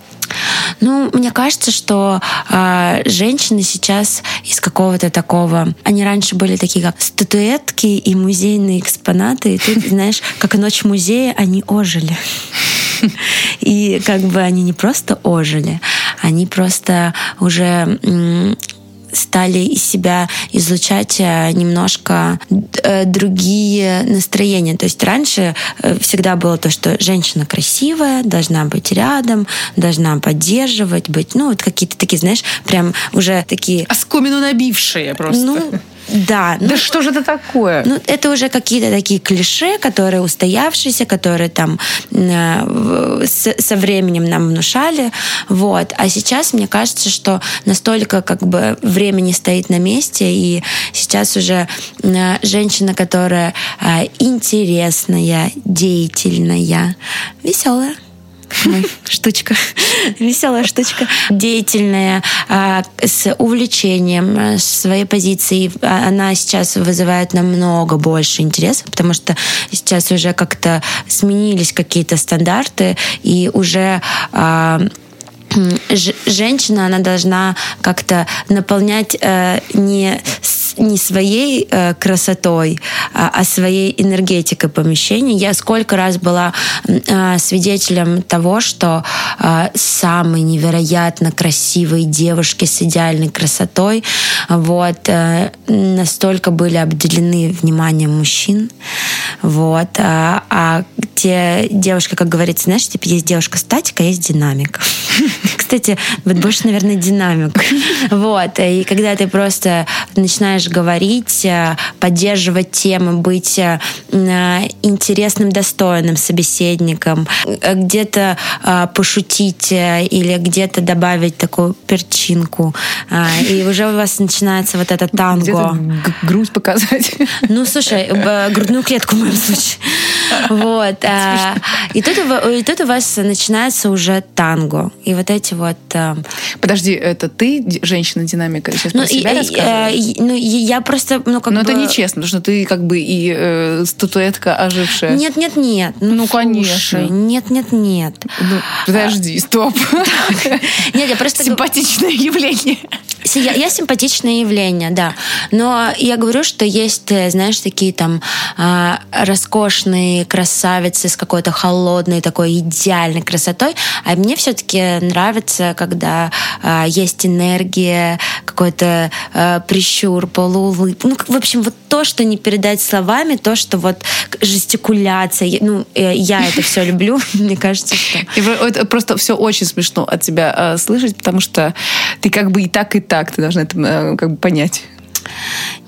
Ну, мне кажется, что э, женщины сейчас из какого-то такого... Они раньше были такие, как статуэтки и музейные экспонаты. И тут, знаешь, как ночь музея, они ожили. И как бы они не просто ожили, они просто уже стали из себя излучать э, немножко э, другие настроения. То есть раньше э, всегда было то, что женщина красивая, должна быть рядом, должна поддерживать, быть, ну, вот какие-то такие, знаешь, прям уже такие... Оскомину набившие просто. Ну, да. Да ну, что же это такое? Ну, это уже какие-то такие клише, которые устоявшиеся, которые там э, с, со временем нам внушали. Вот. А сейчас мне кажется, что настолько как бы время не стоит на месте, и сейчас уже э, женщина, которая э, интересная, деятельная, веселая штучка, веселая штучка, деятельная, а, с увлечением а, своей позиции. А, она сейчас вызывает намного больше интереса, потому что сейчас уже как-то сменились какие-то стандарты, и уже женщина, она должна как-то наполнять э, не, не своей э, красотой, а, а своей энергетикой помещения. Я сколько раз была э, свидетелем того, что э, самые невероятно красивые девушки с идеальной красотой вот, э, настолько были обделены вниманием мужчин. Вот, а, а те девушки, как говорится, знаешь, типа есть девушка статика, есть динамика. Кстати, вот больше, наверное, динамик. Вот. И когда ты просто начинаешь говорить, э, поддерживать темы, быть э, интересным, достойным собеседником, э, где-то пошутить или где-то добавить такую перчинку, и уже у вас начинается вот это танго. грудь показать. Ну, слушай, грудную клетку в моем случае. Вот. И тут, и тут у вас начинается уже танго. И вот эти вот... Э, Подожди, это ты женщина-динамика? Сейчас ну, про себя э, ну, я просто... Ну, как Но бы... это нечестно, потому что ты как бы и э, статуэтка ожившая. Нет, нет, нет. Ну, ну конечно. Нет, нет, нет. Ну, подожди, стоп. Нет, я просто... Симпатичное явление. Я, я симпатичное явление, да. Но я говорю, что есть, э, знаешь, такие там э, роскошные красавицы с какой-то холодной такой идеальной красотой. А мне все-таки нравится, когда э, есть энергия, какой-то э, прищур, полуулыб. Ну, в общем, вот то, что не передать словами, то, что вот жестикуляция. Ну, э, я это все люблю, мне кажется, что... Это просто все очень смешно от тебя слышать, потому что ты как бы и так, и так, ты должна это э, как бы понять.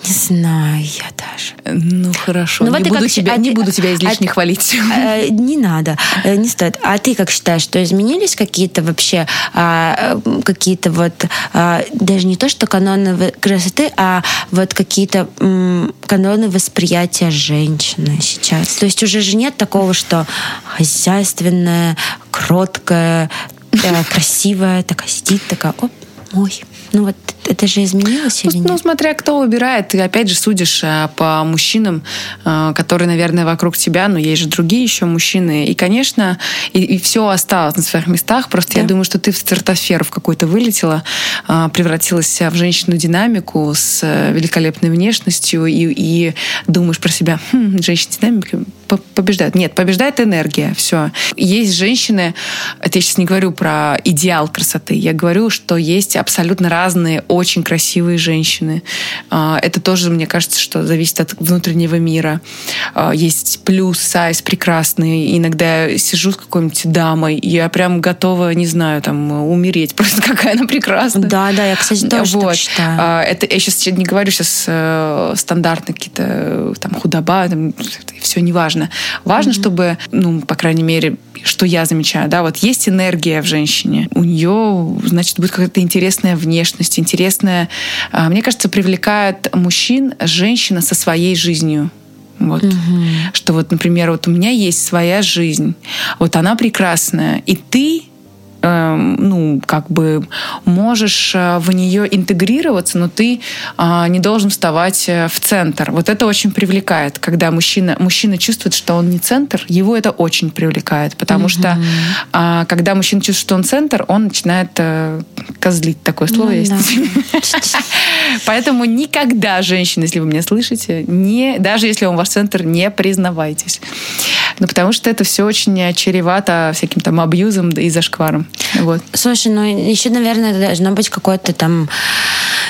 Не знаю я даже. Ну хорошо, ну, не, вот буду как, тебя, а не ты, буду тебя излишне а, хвалить. А, не надо, э, не стоит. А ты как считаешь, что изменились какие-то вообще, а, какие-то вот, а, даже не то, что каноны красоты, а вот какие-то м, каноны восприятия женщины сейчас? То есть уже же нет такого, что хозяйственная, кроткая, э, красивая, такая сидит, такая, оп, мой. Ну вот это же изменилось или ну, нет? Ну, смотря кто выбирает. Ты опять же судишь а, по мужчинам, а, которые, наверное, вокруг тебя, но есть же другие еще мужчины. И, конечно, и, и все осталось на своих местах. Просто да. я думаю, что ты в стратосферу в какую-то вылетела, а, превратилась в женщину-динамику с э, великолепной внешностью и, и думаешь про себя, хм, женщина-динамика побеждает. Нет, побеждает энергия. Все. Есть женщины, это я сейчас не говорю про идеал красоты, я говорю, что есть абсолютно разные очень красивые женщины. А, это тоже, мне кажется, что зависит от внутреннего мира. А, есть плюс, сайз прекрасный. Иногда я сижу с какой-нибудь дамой, и я прям готова, не знаю, там, умереть. Просто какая она прекрасная. Да, да, я, кстати, тоже вот. так считаю. А, это, я сейчас не говорю сейчас э, стандартные какие-то там худоба, там, все неважно. Важно, mm-hmm. чтобы, ну, по крайней мере, что я замечаю, да, вот есть энергия в женщине, у нее, значит, будет какая-то интересная внешность, интересная, а, мне кажется, привлекает мужчин женщина со своей жизнью. Вот. Угу. Что вот, например, вот у меня есть своя жизнь, вот она прекрасная, и ты Эм, ну, как бы можешь э, в нее интегрироваться, но ты а, не должен вставать э, в центр. Вот это очень привлекает, когда мужчина, мужчина чувствует, что он не центр, его это очень привлекает, потому mm-hmm. что а, когда мужчина чувствует, что он центр, он начинает а, козлить, такое слово ну, есть. Поэтому никогда, женщины, если вы меня слышите, не, даже если он ваш центр, не признавайтесь. Ну, потому что это все очень чревато всяким там абьюзом и зашкваром. Вот. Слушай, ну еще, наверное, должно быть какое-то там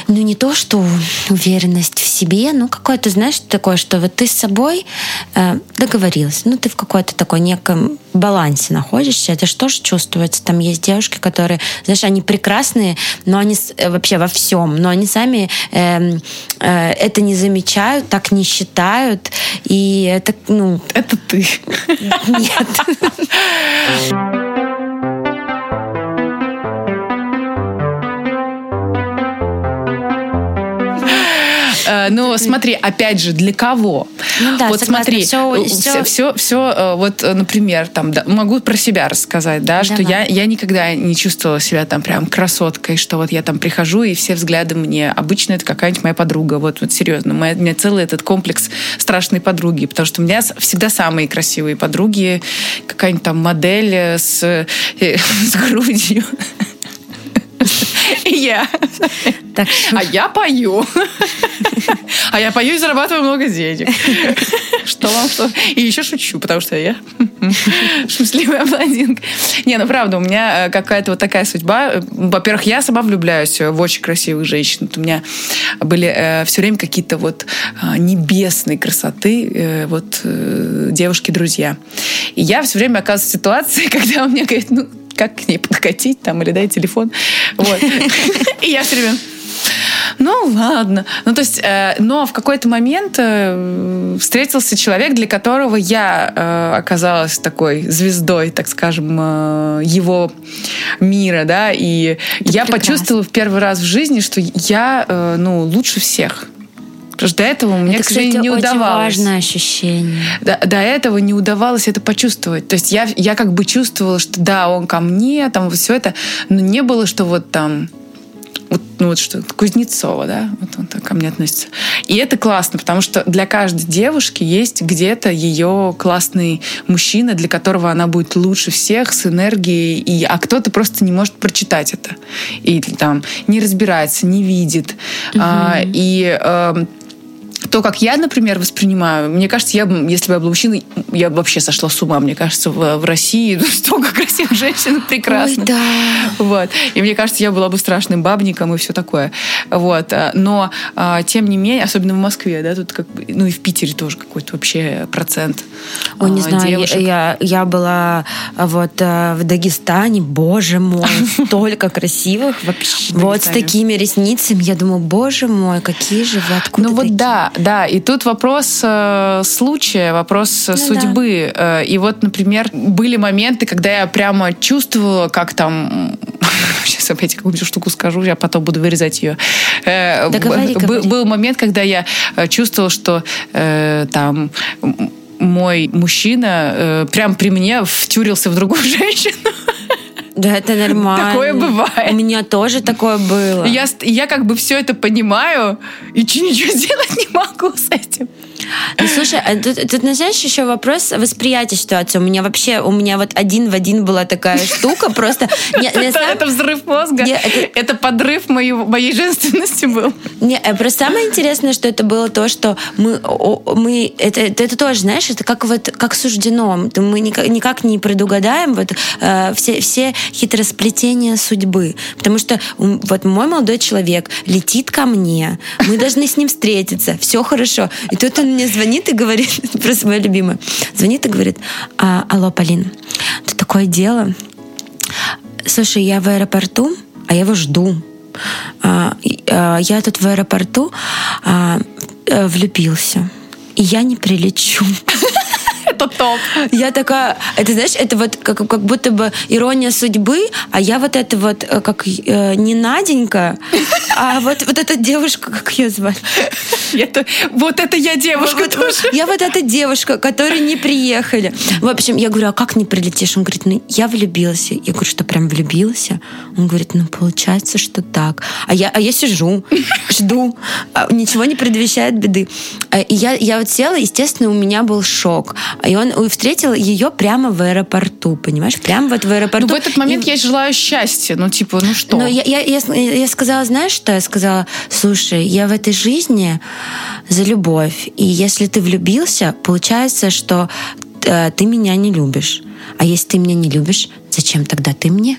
ну не то, что уверенность в себе, ну какое-то, знаешь, такое, что вот ты с собой э, договорилась, ну ты в какой-то такой неком балансе находишься, это что же чувствуется. Там есть девушки, которые, знаешь, они прекрасные, но они э, вообще во всем, но они сами э, э, это не замечают, так не считают, и это, ну... Это ты. Нет. Э, ну, смотри, опять же, для кого? Ну да, вот согласна, смотри, все, все, все, все, вот, например, там, да, могу про себя рассказать, да, Давай. что я, я никогда не чувствовала себя там прям красоткой, что вот я там прихожу, и все взгляды мне, обычно это какая-нибудь моя подруга, вот, вот серьезно, моя, у меня целый этот комплекс страшной подруги, потому что у меня всегда самые красивые подруги, какая-нибудь там модель с, э, с грудью. Я. Так А я пою. А я пою и зарабатываю много денег. Что вам что? И еще шучу, потому что я шутливая блондинка. Не, ну правда, у меня э, какая-то вот такая судьба. Во-первых, я сама влюбляюсь в очень красивых женщин. У меня были э, все время какие-то вот э, небесной красоты вот девушки-друзья. И я все время оказываюсь в ситуации, когда у меня говорит, ну, как к ней подкатить там, или дай телефон. Вот. И я все время ну ладно. Ну то есть, э, но в какой-то момент э, встретился человек, для которого я э, оказалась такой звездой, так скажем, э, его мира, да, и Это я прекрасно. почувствовала в первый раз в жизни, что я, э, ну, лучше всех. Потому что до этого мне, это, к сожалению, кстати, не удавалось. Это важное ощущение. До, до этого не удавалось это почувствовать. То есть я, я как бы чувствовала, что да, он ко мне, там все это, но не было, что вот там вот, ну вот что, Кузнецова, да, вот он так ко мне относится. И это классно, потому что для каждой девушки есть где-то ее классный мужчина, для которого она будет лучше всех, с энергией, и, а кто-то просто не может прочитать это. И там не разбирается, не видит. Угу. А, и а, то, как я, например, воспринимаю, мне кажется, я, если бы я была мужчиной, я бы вообще сошла с ума. Мне кажется, в, в России столько красивых женщин прекрасно. Ой, да. Вот. И мне кажется, я была бы страшным бабником и все такое. Вот. Но, а, тем не менее, особенно в Москве, да, тут как ну и в Питере тоже какой-то вообще процент Ой, не а, знаю, девушек. я, я была вот э, в Дагестане, боже мой, столько красивых вообще. Вот с такими ресницами, я думаю, боже мой, какие же вы, откуда Ну вот да, да, и тут вопрос э, случая, вопрос ну, судьбы. Да. Э, и вот, например, были моменты, когда я прямо чувствовала, как там сейчас опять какую-то штуку скажу, я потом буду вырезать ее. Э, да говори, говори. Был момент, когда я э, чувствовала, что э, там мой мужчина э, прям при мне втюрился в другую женщину. Да, это нормально. Такое бывает. У меня тоже такое было. Я, я как бы все это понимаю и ничего сделать не могу с этим. Ну, слушай, а тут, тут, ну, знаешь, еще вопрос восприятия ситуации. У меня вообще, у меня вот один в один была такая штука, просто... Это взрыв мозга, это подрыв моей женственности был. Не, э, просто самое интересное, что это было то, что мы, мы это, тоже, знаешь, это как вот как суждено. Мы никак, не предугадаем вот э, все, все хитросплетения судьбы. Потому что вот мой молодой человек летит ко мне, мы должны с ним встретиться, все хорошо. И тут он мне звонит и говорит, просто моя любимая, звонит и говорит, а, алло, Полин, тут такое дело. Слушай, я в аэропорту, а я его жду. А, а, я тут в аэропорту а, а, влюбился, и я не прилечу. Это топ. Я такая, это знаешь, это вот как, как будто бы ирония судьбы, а я вот это вот э, как э, не Наденька, а вот, вот эта девушка, как ее звать? Это, вот это я девушка вот, тоже. Я вот эта девушка, которые не приехали. В общем, я говорю, а как не прилетишь? Он говорит, ну я влюбился. Я говорю, что прям влюбился? Он говорит, ну получается, что так. А я, а я сижу, жду, а ничего не предвещает беды. А, и я, я вот села, естественно, у меня был шок. И он встретил ее прямо в аэропорту, понимаешь? Прямо вот в аэропорту. Ну, в этот момент и... я желаю счастья. Ну, типа, ну что? Но я, я, я, я сказала, знаешь что? Я сказала, слушай, я в этой жизни за любовь. И если ты влюбился, получается, что э, ты меня не любишь. А если ты меня не любишь, зачем тогда ты мне?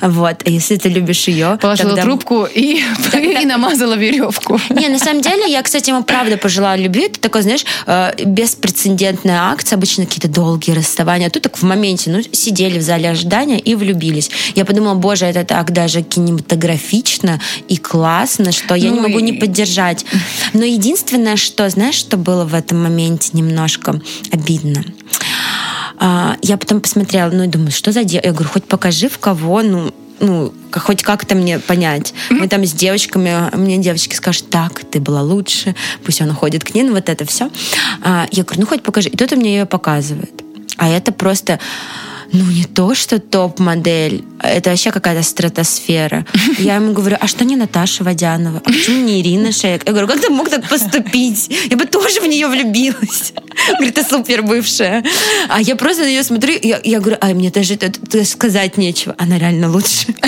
Вот, а если ты любишь ее... Положила тогда... трубку и, тогда... и намазала веревку. Не, на самом деле, я, кстати, ему правда пожелала любви. Это такой, знаешь, э, беспрецедентная акция. Обычно какие-то долгие расставания. А тут так в моменте, ну, сидели в зале ожидания и влюбились. Я подумала, боже, это так даже кинематографично и классно, что я ну, не могу и... не поддержать. Но единственное, что, знаешь, что было в этом моменте немножко обидно? А, я потом посмотрела, ну и думаю, что за дело? Я говорю, хоть покажи в кого, ну, ну, хоть как-то мне понять. Мы там с девочками, мне девочки скажут, так, ты была лучше, пусть он уходит к ней, ну вот это все. А, я говорю, ну хоть покажи. И тут он мне ее показывает. А это просто ну не то, что топ-модель, это вообще какая-то стратосфера. Я ему говорю, а что не Наташа Водянова? А почему не Ирина Шейк? Я говорю, как ты мог так поступить? Я бы тоже в нее влюбилась. Говорит, ты супер бывшая. А я просто на нее смотрю, я, я говорю, а мне даже это, сказать нечего. Она реально лучше.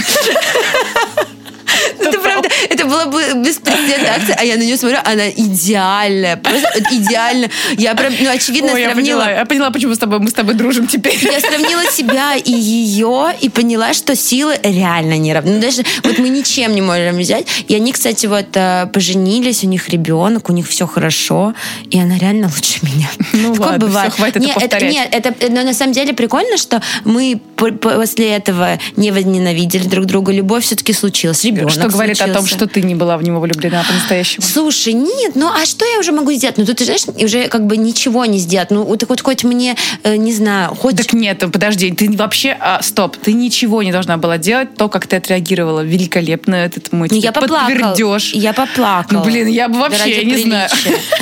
Это правда, была бы беспрецедентная акция, а я на нее смотрю, она идеальная, просто идеально. Я прям, ну, очевидно, Ой, сравнила... Я поняла, я поняла, почему с тобой, мы с тобой дружим теперь. Я сравнила себя и ее, и поняла, что силы реально не равны. Ну, даже вот мы ничем не можем взять. И они, кстати, вот э, поженились, у них ребенок, у них все хорошо, и она реально лучше меня. Ну Такое ладно, бывает. все, хватит нет, это повторять. Нет, это, но на самом деле прикольно, что мы после этого не возненавидели друг друга. Любовь все-таки случилась. Ребенок Что говорит случился. о том, что ты не была в него влюблена по-настоящему. Слушай, нет, ну а что я уже могу сделать? Ну тут, знаешь, уже как бы ничего не сделать. Ну так вот хоть мне, э, не знаю, хоть... Так нет, подожди, ты вообще... А, стоп, ты ничего не должна была делать. То, как ты отреагировала, великолепно. Этот мы ну, я поплакала. Я поплакала. Ну, блин, я бы вообще, я не приличия. знаю.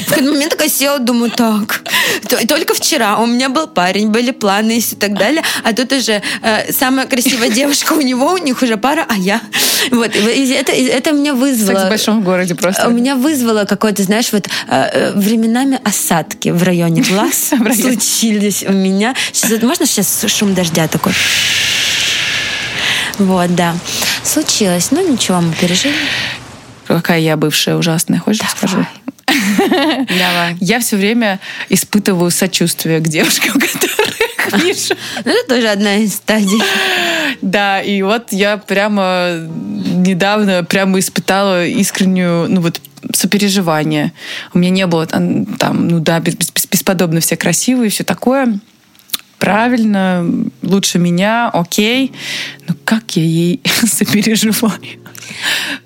В какой момент такая села, думаю, так, только вчера у меня был парень, были планы и так далее, а тут уже э, самая красивая девушка у него, у них уже пара, а я. Вот, это, это меня вызвало... Секс в большом городе просто. У меня вызвало какое-то, знаешь, вот э, э, временами осадки в районе глаз случились у меня. Сейчас, можно сейчас шум дождя такой? Вот, да. Случилось. Ну, ничего, мы пережили. Какая я бывшая ужасная, хочешь Давай. скажу? Давай. Я все время испытываю сочувствие к девушкам, которых вижу. Ну, это тоже одна из стадий. Да, и вот я прямо недавно прямо испытала искреннюю, ну вот, сопереживание. У меня не было там, ну да, бесподобно все красивые, все такое правильно, лучше меня, окей. Но как я ей сопереживаю?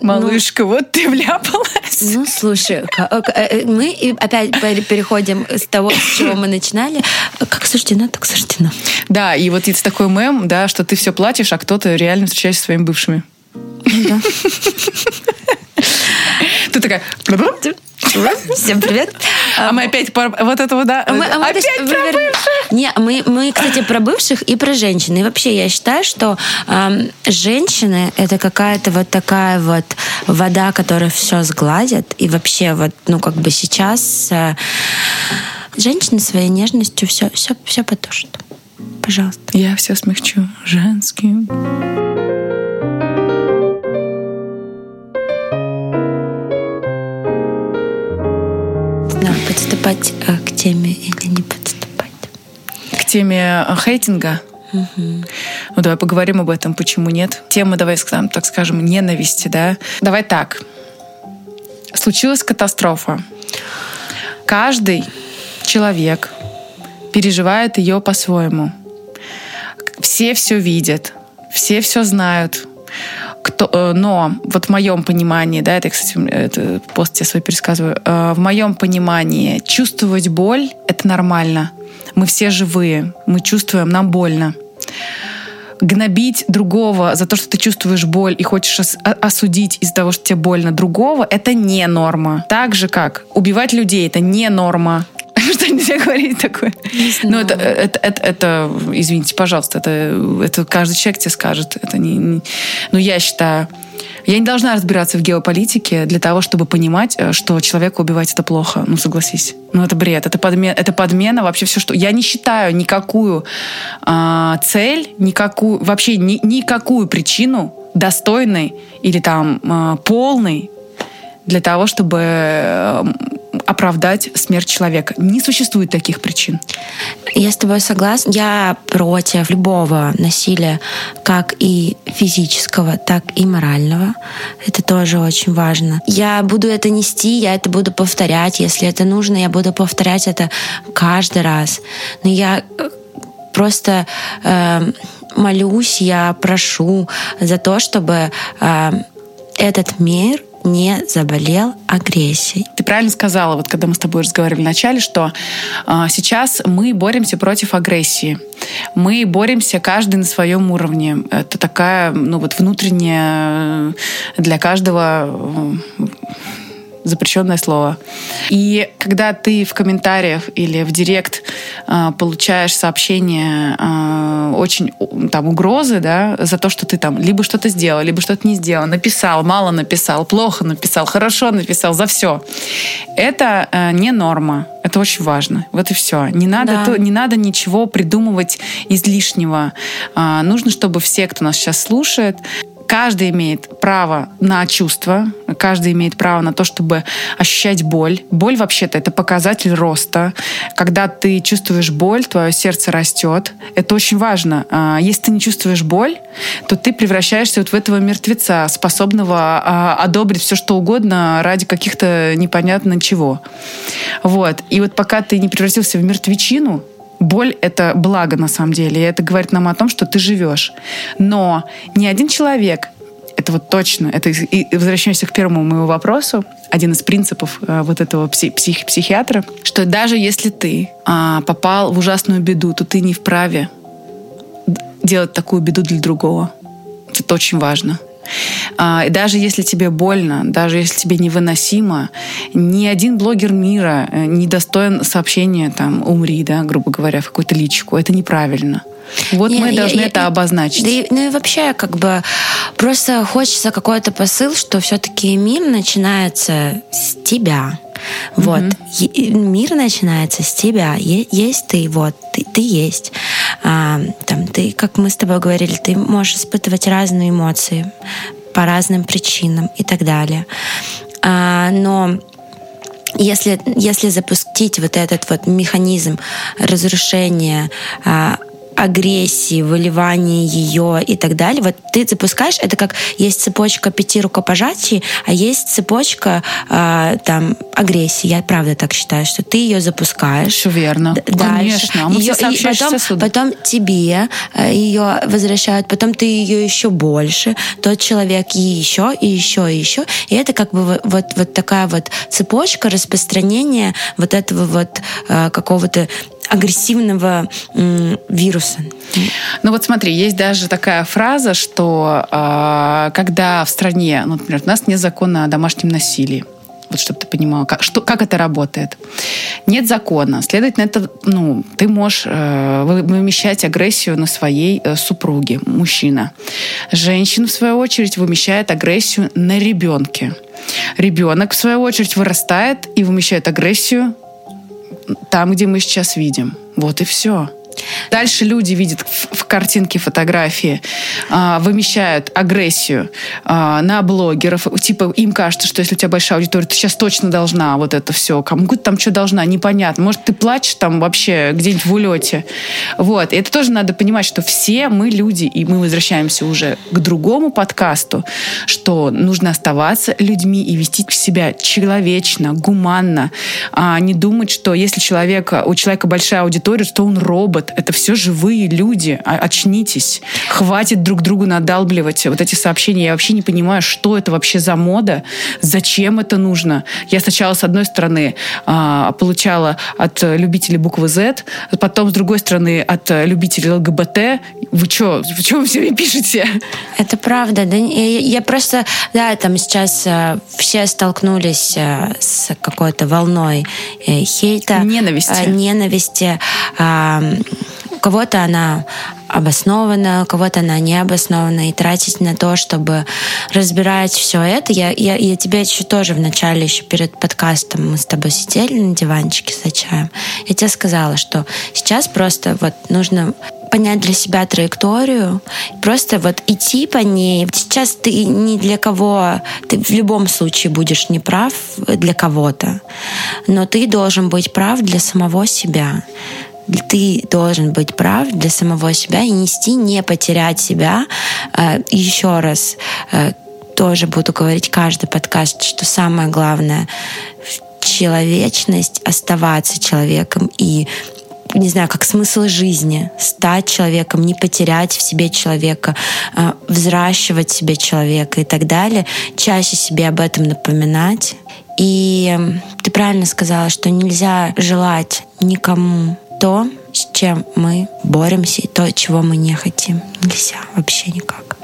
Малышка, ну, вот ты вляпалась. Ну, слушай, э, э, мы опять переходим с того, с чего мы начинали. Как суждено, так суждено. Да, и вот есть такой мем, да, что ты все платишь, а кто-то реально встречаешься со своими бывшими. Да. Ты такая... Всем привет. А мы опять про вот этого, да? Мы, а мы опять про бывших? Не, мы, мы, кстати, про бывших и про женщин. И вообще я считаю, что э, женщины это какая-то вот такая вот вода, которая все сгладит. И вообще вот, ну, как бы сейчас э, женщина своей нежностью все, все, все потушит. Пожалуйста. Я все смягчу женским. Подступать э, к теме или не подступать. К теме э, хейтинга? Угу. Ну, давай поговорим об этом, почему нет. Тема, давай скажем, так скажем, ненависти, да? Давай так. Случилась катастрофа. Каждый человек переживает ее по-своему. Все все видят, все все знают. Кто, э, но вот в моем понимании, да, это, кстати, это пост я свой пересказываю, э, в моем понимании чувствовать боль — это нормально. Мы все живые, мы чувствуем, нам больно гнобить другого за то, что ты чувствуешь боль и хочешь ос- осудить из-за того, что тебе больно другого, это не норма. Так же, как убивать людей, это не норма. Что нельзя говорить такое? Ну, это, это, это, это, извините, пожалуйста, это, это каждый человек тебе скажет. Это не, не, ну, я считаю, я не должна разбираться в геополитике для того, чтобы понимать, э, что человека убивать это плохо. Ну, согласись. Ну, это бред. Это, подмен, это подмена вообще все, что... Я не считаю никакую э, цель, никакую... Вообще ни, никакую причину достойной или там э, полной для того, чтобы э, оправдать смерть человека. Не существует таких причин. Я с тобой согласна. Я против любого насилия, как и физического, так и морального. Это тоже очень важно. Я буду это нести, я это буду повторять. Если это нужно, я буду повторять это каждый раз. Но я э, просто э, молюсь, я прошу за то, чтобы э, этот мир не заболел агрессией. Ты правильно сказала, вот когда мы с тобой разговаривали в начале, что э, сейчас мы боремся против агрессии. Мы боремся каждый на своем уровне. Это такая, ну вот внутренняя для каждого запрещенное слово. И когда ты в комментариях или в директ э, получаешь сообщение э, очень там угрозы, да, за то, что ты там либо что-то сделал, либо что-то не сделал, написал, мало написал, плохо написал, хорошо написал, за все. Это э, не норма. Это очень важно. Вот и все. Не надо, да. то, не надо ничего придумывать излишнего. А, нужно, чтобы все, кто нас сейчас слушает, каждый имеет право на чувства, каждый имеет право на то, чтобы ощущать боль. Боль вообще-то это показатель роста. Когда ты чувствуешь боль, твое сердце растет. Это очень важно. А, если ты не чувствуешь боль, то ты превращаешься вот в этого мертвеца, способного а, одобрить все, что угодно ради каких-то непонятно чего. Вот. И вот пока ты не превратился в мертвечину, Боль — это благо на самом деле, и это говорит нам о том, что ты живешь. Но ни один человек, это вот точно, это и возвращаемся к первому моему вопросу, один из принципов э, вот этого псих, псих, психиатра, что даже если ты а, попал в ужасную беду, то ты не вправе делать такую беду для другого. Это очень важно. А, и даже если тебе больно, даже если тебе невыносимо, ни один блогер мира э, не достоин сообщения там «умри», да, грубо говоря, в какую-то личку. Это неправильно. Вот не, мы должны я, это я, обозначить. Да, ну и вообще, как бы, просто хочется какой-то посыл, что все-таки мир начинается с тебя. Вот. Mm-hmm. Мир начинается с тебя. Есть ты, вот, ты, ты есть. А, там, ты, как мы с тобой говорили, ты можешь испытывать разные эмоции по разным причинам и так далее. А, но если, если запустить вот этот вот механизм разрушения а, агрессии, выливания ее и так далее. Вот ты запускаешь, это как есть цепочка пяти рукопожатий, а есть цепочка э, там агрессии. Я правда так считаю, что ты ее запускаешь. Все верно. Дальше. Конечно. А мы ее, и потом, потом тебе э, ее возвращают, потом ты ее еще больше, тот человек и еще, и еще, и еще. И это как бы вот, вот такая вот цепочка распространения вот этого вот э, какого-то агрессивного вируса. Ну вот смотри, есть даже такая фраза, что э, когда в стране, ну, например, у нас нет закона о домашнем насилии, Вот чтобы ты понимала, как, что, как это работает. Нет закона. Следовательно, это, ну, ты можешь э, вымещать агрессию на своей э, супруге, мужчина. Женщина, в свою очередь, вымещает агрессию на ребенке. Ребенок, в свою очередь, вырастает и вымещает агрессию там, где мы сейчас видим. Вот и все. Дальше люди видят в, картинке фотографии, а, вымещают агрессию а, на блогеров. Типа им кажется, что если у тебя большая аудитория, ты сейчас точно должна вот это все. Кому ты там что должна, непонятно. Может, ты плачешь там вообще где-нибудь в улете. Вот. И это тоже надо понимать, что все мы люди, и мы возвращаемся уже к другому подкасту, что нужно оставаться людьми и вести себя человечно, гуманно, а не думать, что если человека, у человека большая аудитория, то он робот, это все живые люди. А, очнитесь. Хватит друг другу надалбливать вот эти сообщения. Я вообще не понимаю, что это вообще за мода, зачем это нужно. Я сначала, с одной стороны, а, получала от любителей буквы Z, потом, с другой стороны, от любителей ЛГБТ. Вы что? Вы что вы все время пишете? Это правда. Да, я просто, да, там сейчас э, все столкнулись э, с какой-то волной э, хейта. Ненависти. Ненависти кого-то она обоснована, кого-то она не обоснована, и тратить на то, чтобы разбирать все это. Я, я, я тебе еще тоже в начале, еще перед подкастом мы с тобой сидели на диванчике за чаем. Я тебе сказала, что сейчас просто вот нужно понять для себя траекторию, просто вот идти по ней. Сейчас ты ни для кого, ты в любом случае будешь неправ для кого-то, но ты должен быть прав для самого себя ты должен быть прав для самого себя и нести, не потерять себя. Э, Еще раз, э, тоже буду говорить каждый подкаст, что самое главное человечность, оставаться человеком и не знаю, как смысл жизни, стать человеком, не потерять в себе человека, э, взращивать в себе человека и так далее, чаще себе об этом напоминать. И ты правильно сказала, что нельзя желать никому то, с чем мы боремся, и то, чего мы не хотим. Нельзя вообще никак.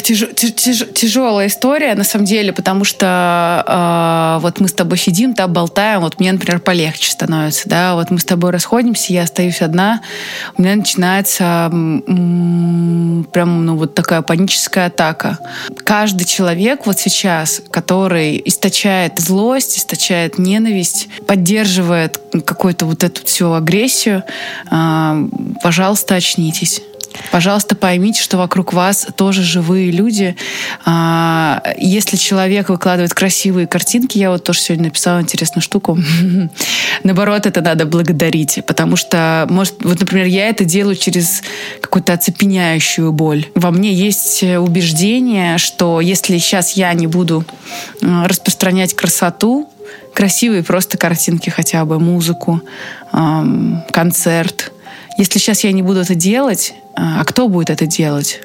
Тяж, тяж, тяжелая история, на самом деле, потому что э, вот мы с тобой сидим, там болтаем, вот мне, например, полегче становится, да, вот мы с тобой расходимся, я остаюсь одна, у меня начинается м, прям, ну, вот такая паническая атака. Каждый человек вот сейчас, который источает злость, источает ненависть, поддерживает какую-то вот эту всю агрессию, э, пожалуйста, очнитесь. Пожалуйста, поймите, что вокруг вас тоже живые люди. А, если человек выкладывает красивые картинки, я вот тоже сегодня написала интересную штуку, наоборот, это надо благодарить, потому что, может, вот, например, я это делаю через какую-то оцепеняющую боль. Во мне есть убеждение, что если сейчас я не буду а, распространять красоту, красивые просто картинки хотя бы, музыку, концерт, если сейчас я не буду это делать, а, а кто будет это делать?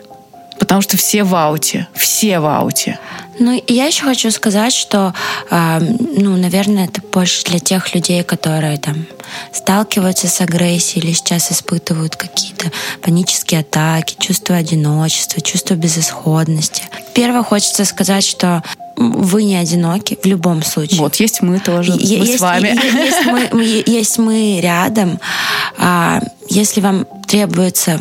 Потому что все в ауте, все в ауте. Ну, я еще хочу сказать, что, э, ну, наверное, это больше для тех людей, которые там сталкиваются с агрессией или сейчас испытывают какие-то панические атаки, чувство одиночества, чувство безысходности. Первое, хочется сказать, что вы не одиноки в любом случае. Вот, есть мы тоже, мы есть, с вами. Есть мы, есть мы рядом. А если вам требуется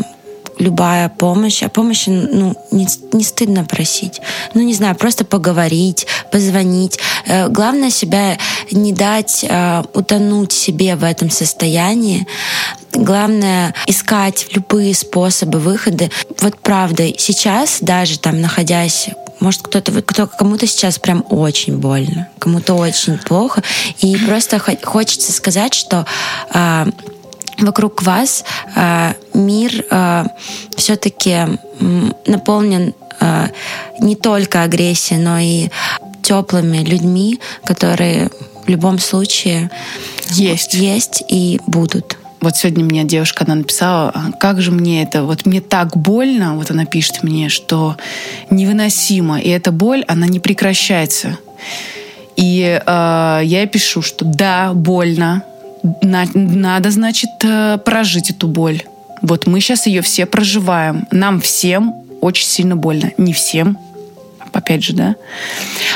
любая помощь, а помощи ну, не, не стыдно просить. Ну, не знаю, просто поговорить, позвонить. Э, главное себя не дать э, утонуть себе в этом состоянии. Главное искать любые способы выхода. Вот правда, сейчас даже там находясь может, кто-то, кто, кому-то сейчас прям очень больно, кому-то очень плохо. И просто хочется сказать, что э, вокруг вас э, мир э, все-таки наполнен э, не только агрессией, но и теплыми людьми, которые в любом случае есть, есть и будут. Вот сегодня мне девушка, она написала, как же мне это, вот мне так больно, вот она пишет мне, что невыносимо, и эта боль, она не прекращается. И э, я ей пишу, что да, больно, надо, значит, э, прожить эту боль. Вот мы сейчас ее все проживаем. Нам всем очень сильно больно. Не всем, опять же, да.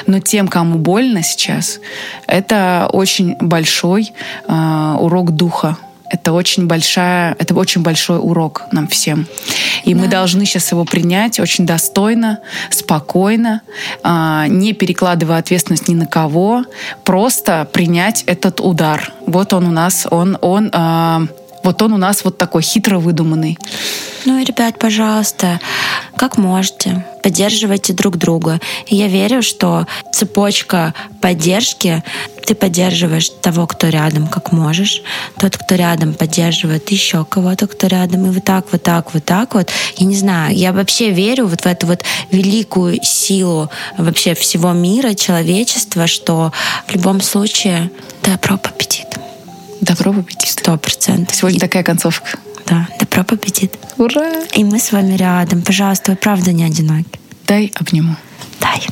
Но тем, кому больно сейчас, это очень большой э, урок духа. Это очень большая, это очень большой урок нам всем. И да. мы должны сейчас его принять очень достойно, спокойно, э, не перекладывая ответственность ни на кого, просто принять этот удар. Вот он у нас, он, он э, вот он у нас вот такой хитро выдуманный. Ну и, ребят, пожалуйста, как можете, поддерживайте друг друга. И я верю, что цепочка поддержки ты поддерживаешь того, кто рядом, как можешь. Тот, кто рядом, поддерживает еще кого-то, кто рядом. И вот так, вот так, вот так вот. Я не знаю, я вообще верю вот в эту вот великую силу вообще всего мира, человечества, что в любом случае добро победит. Добро победит. Сто процентов. Сегодня И... такая концовка. Да, добро победит. Ура! И мы с вами рядом. Пожалуйста, вы правда не одиноки. Дай обниму. Дай.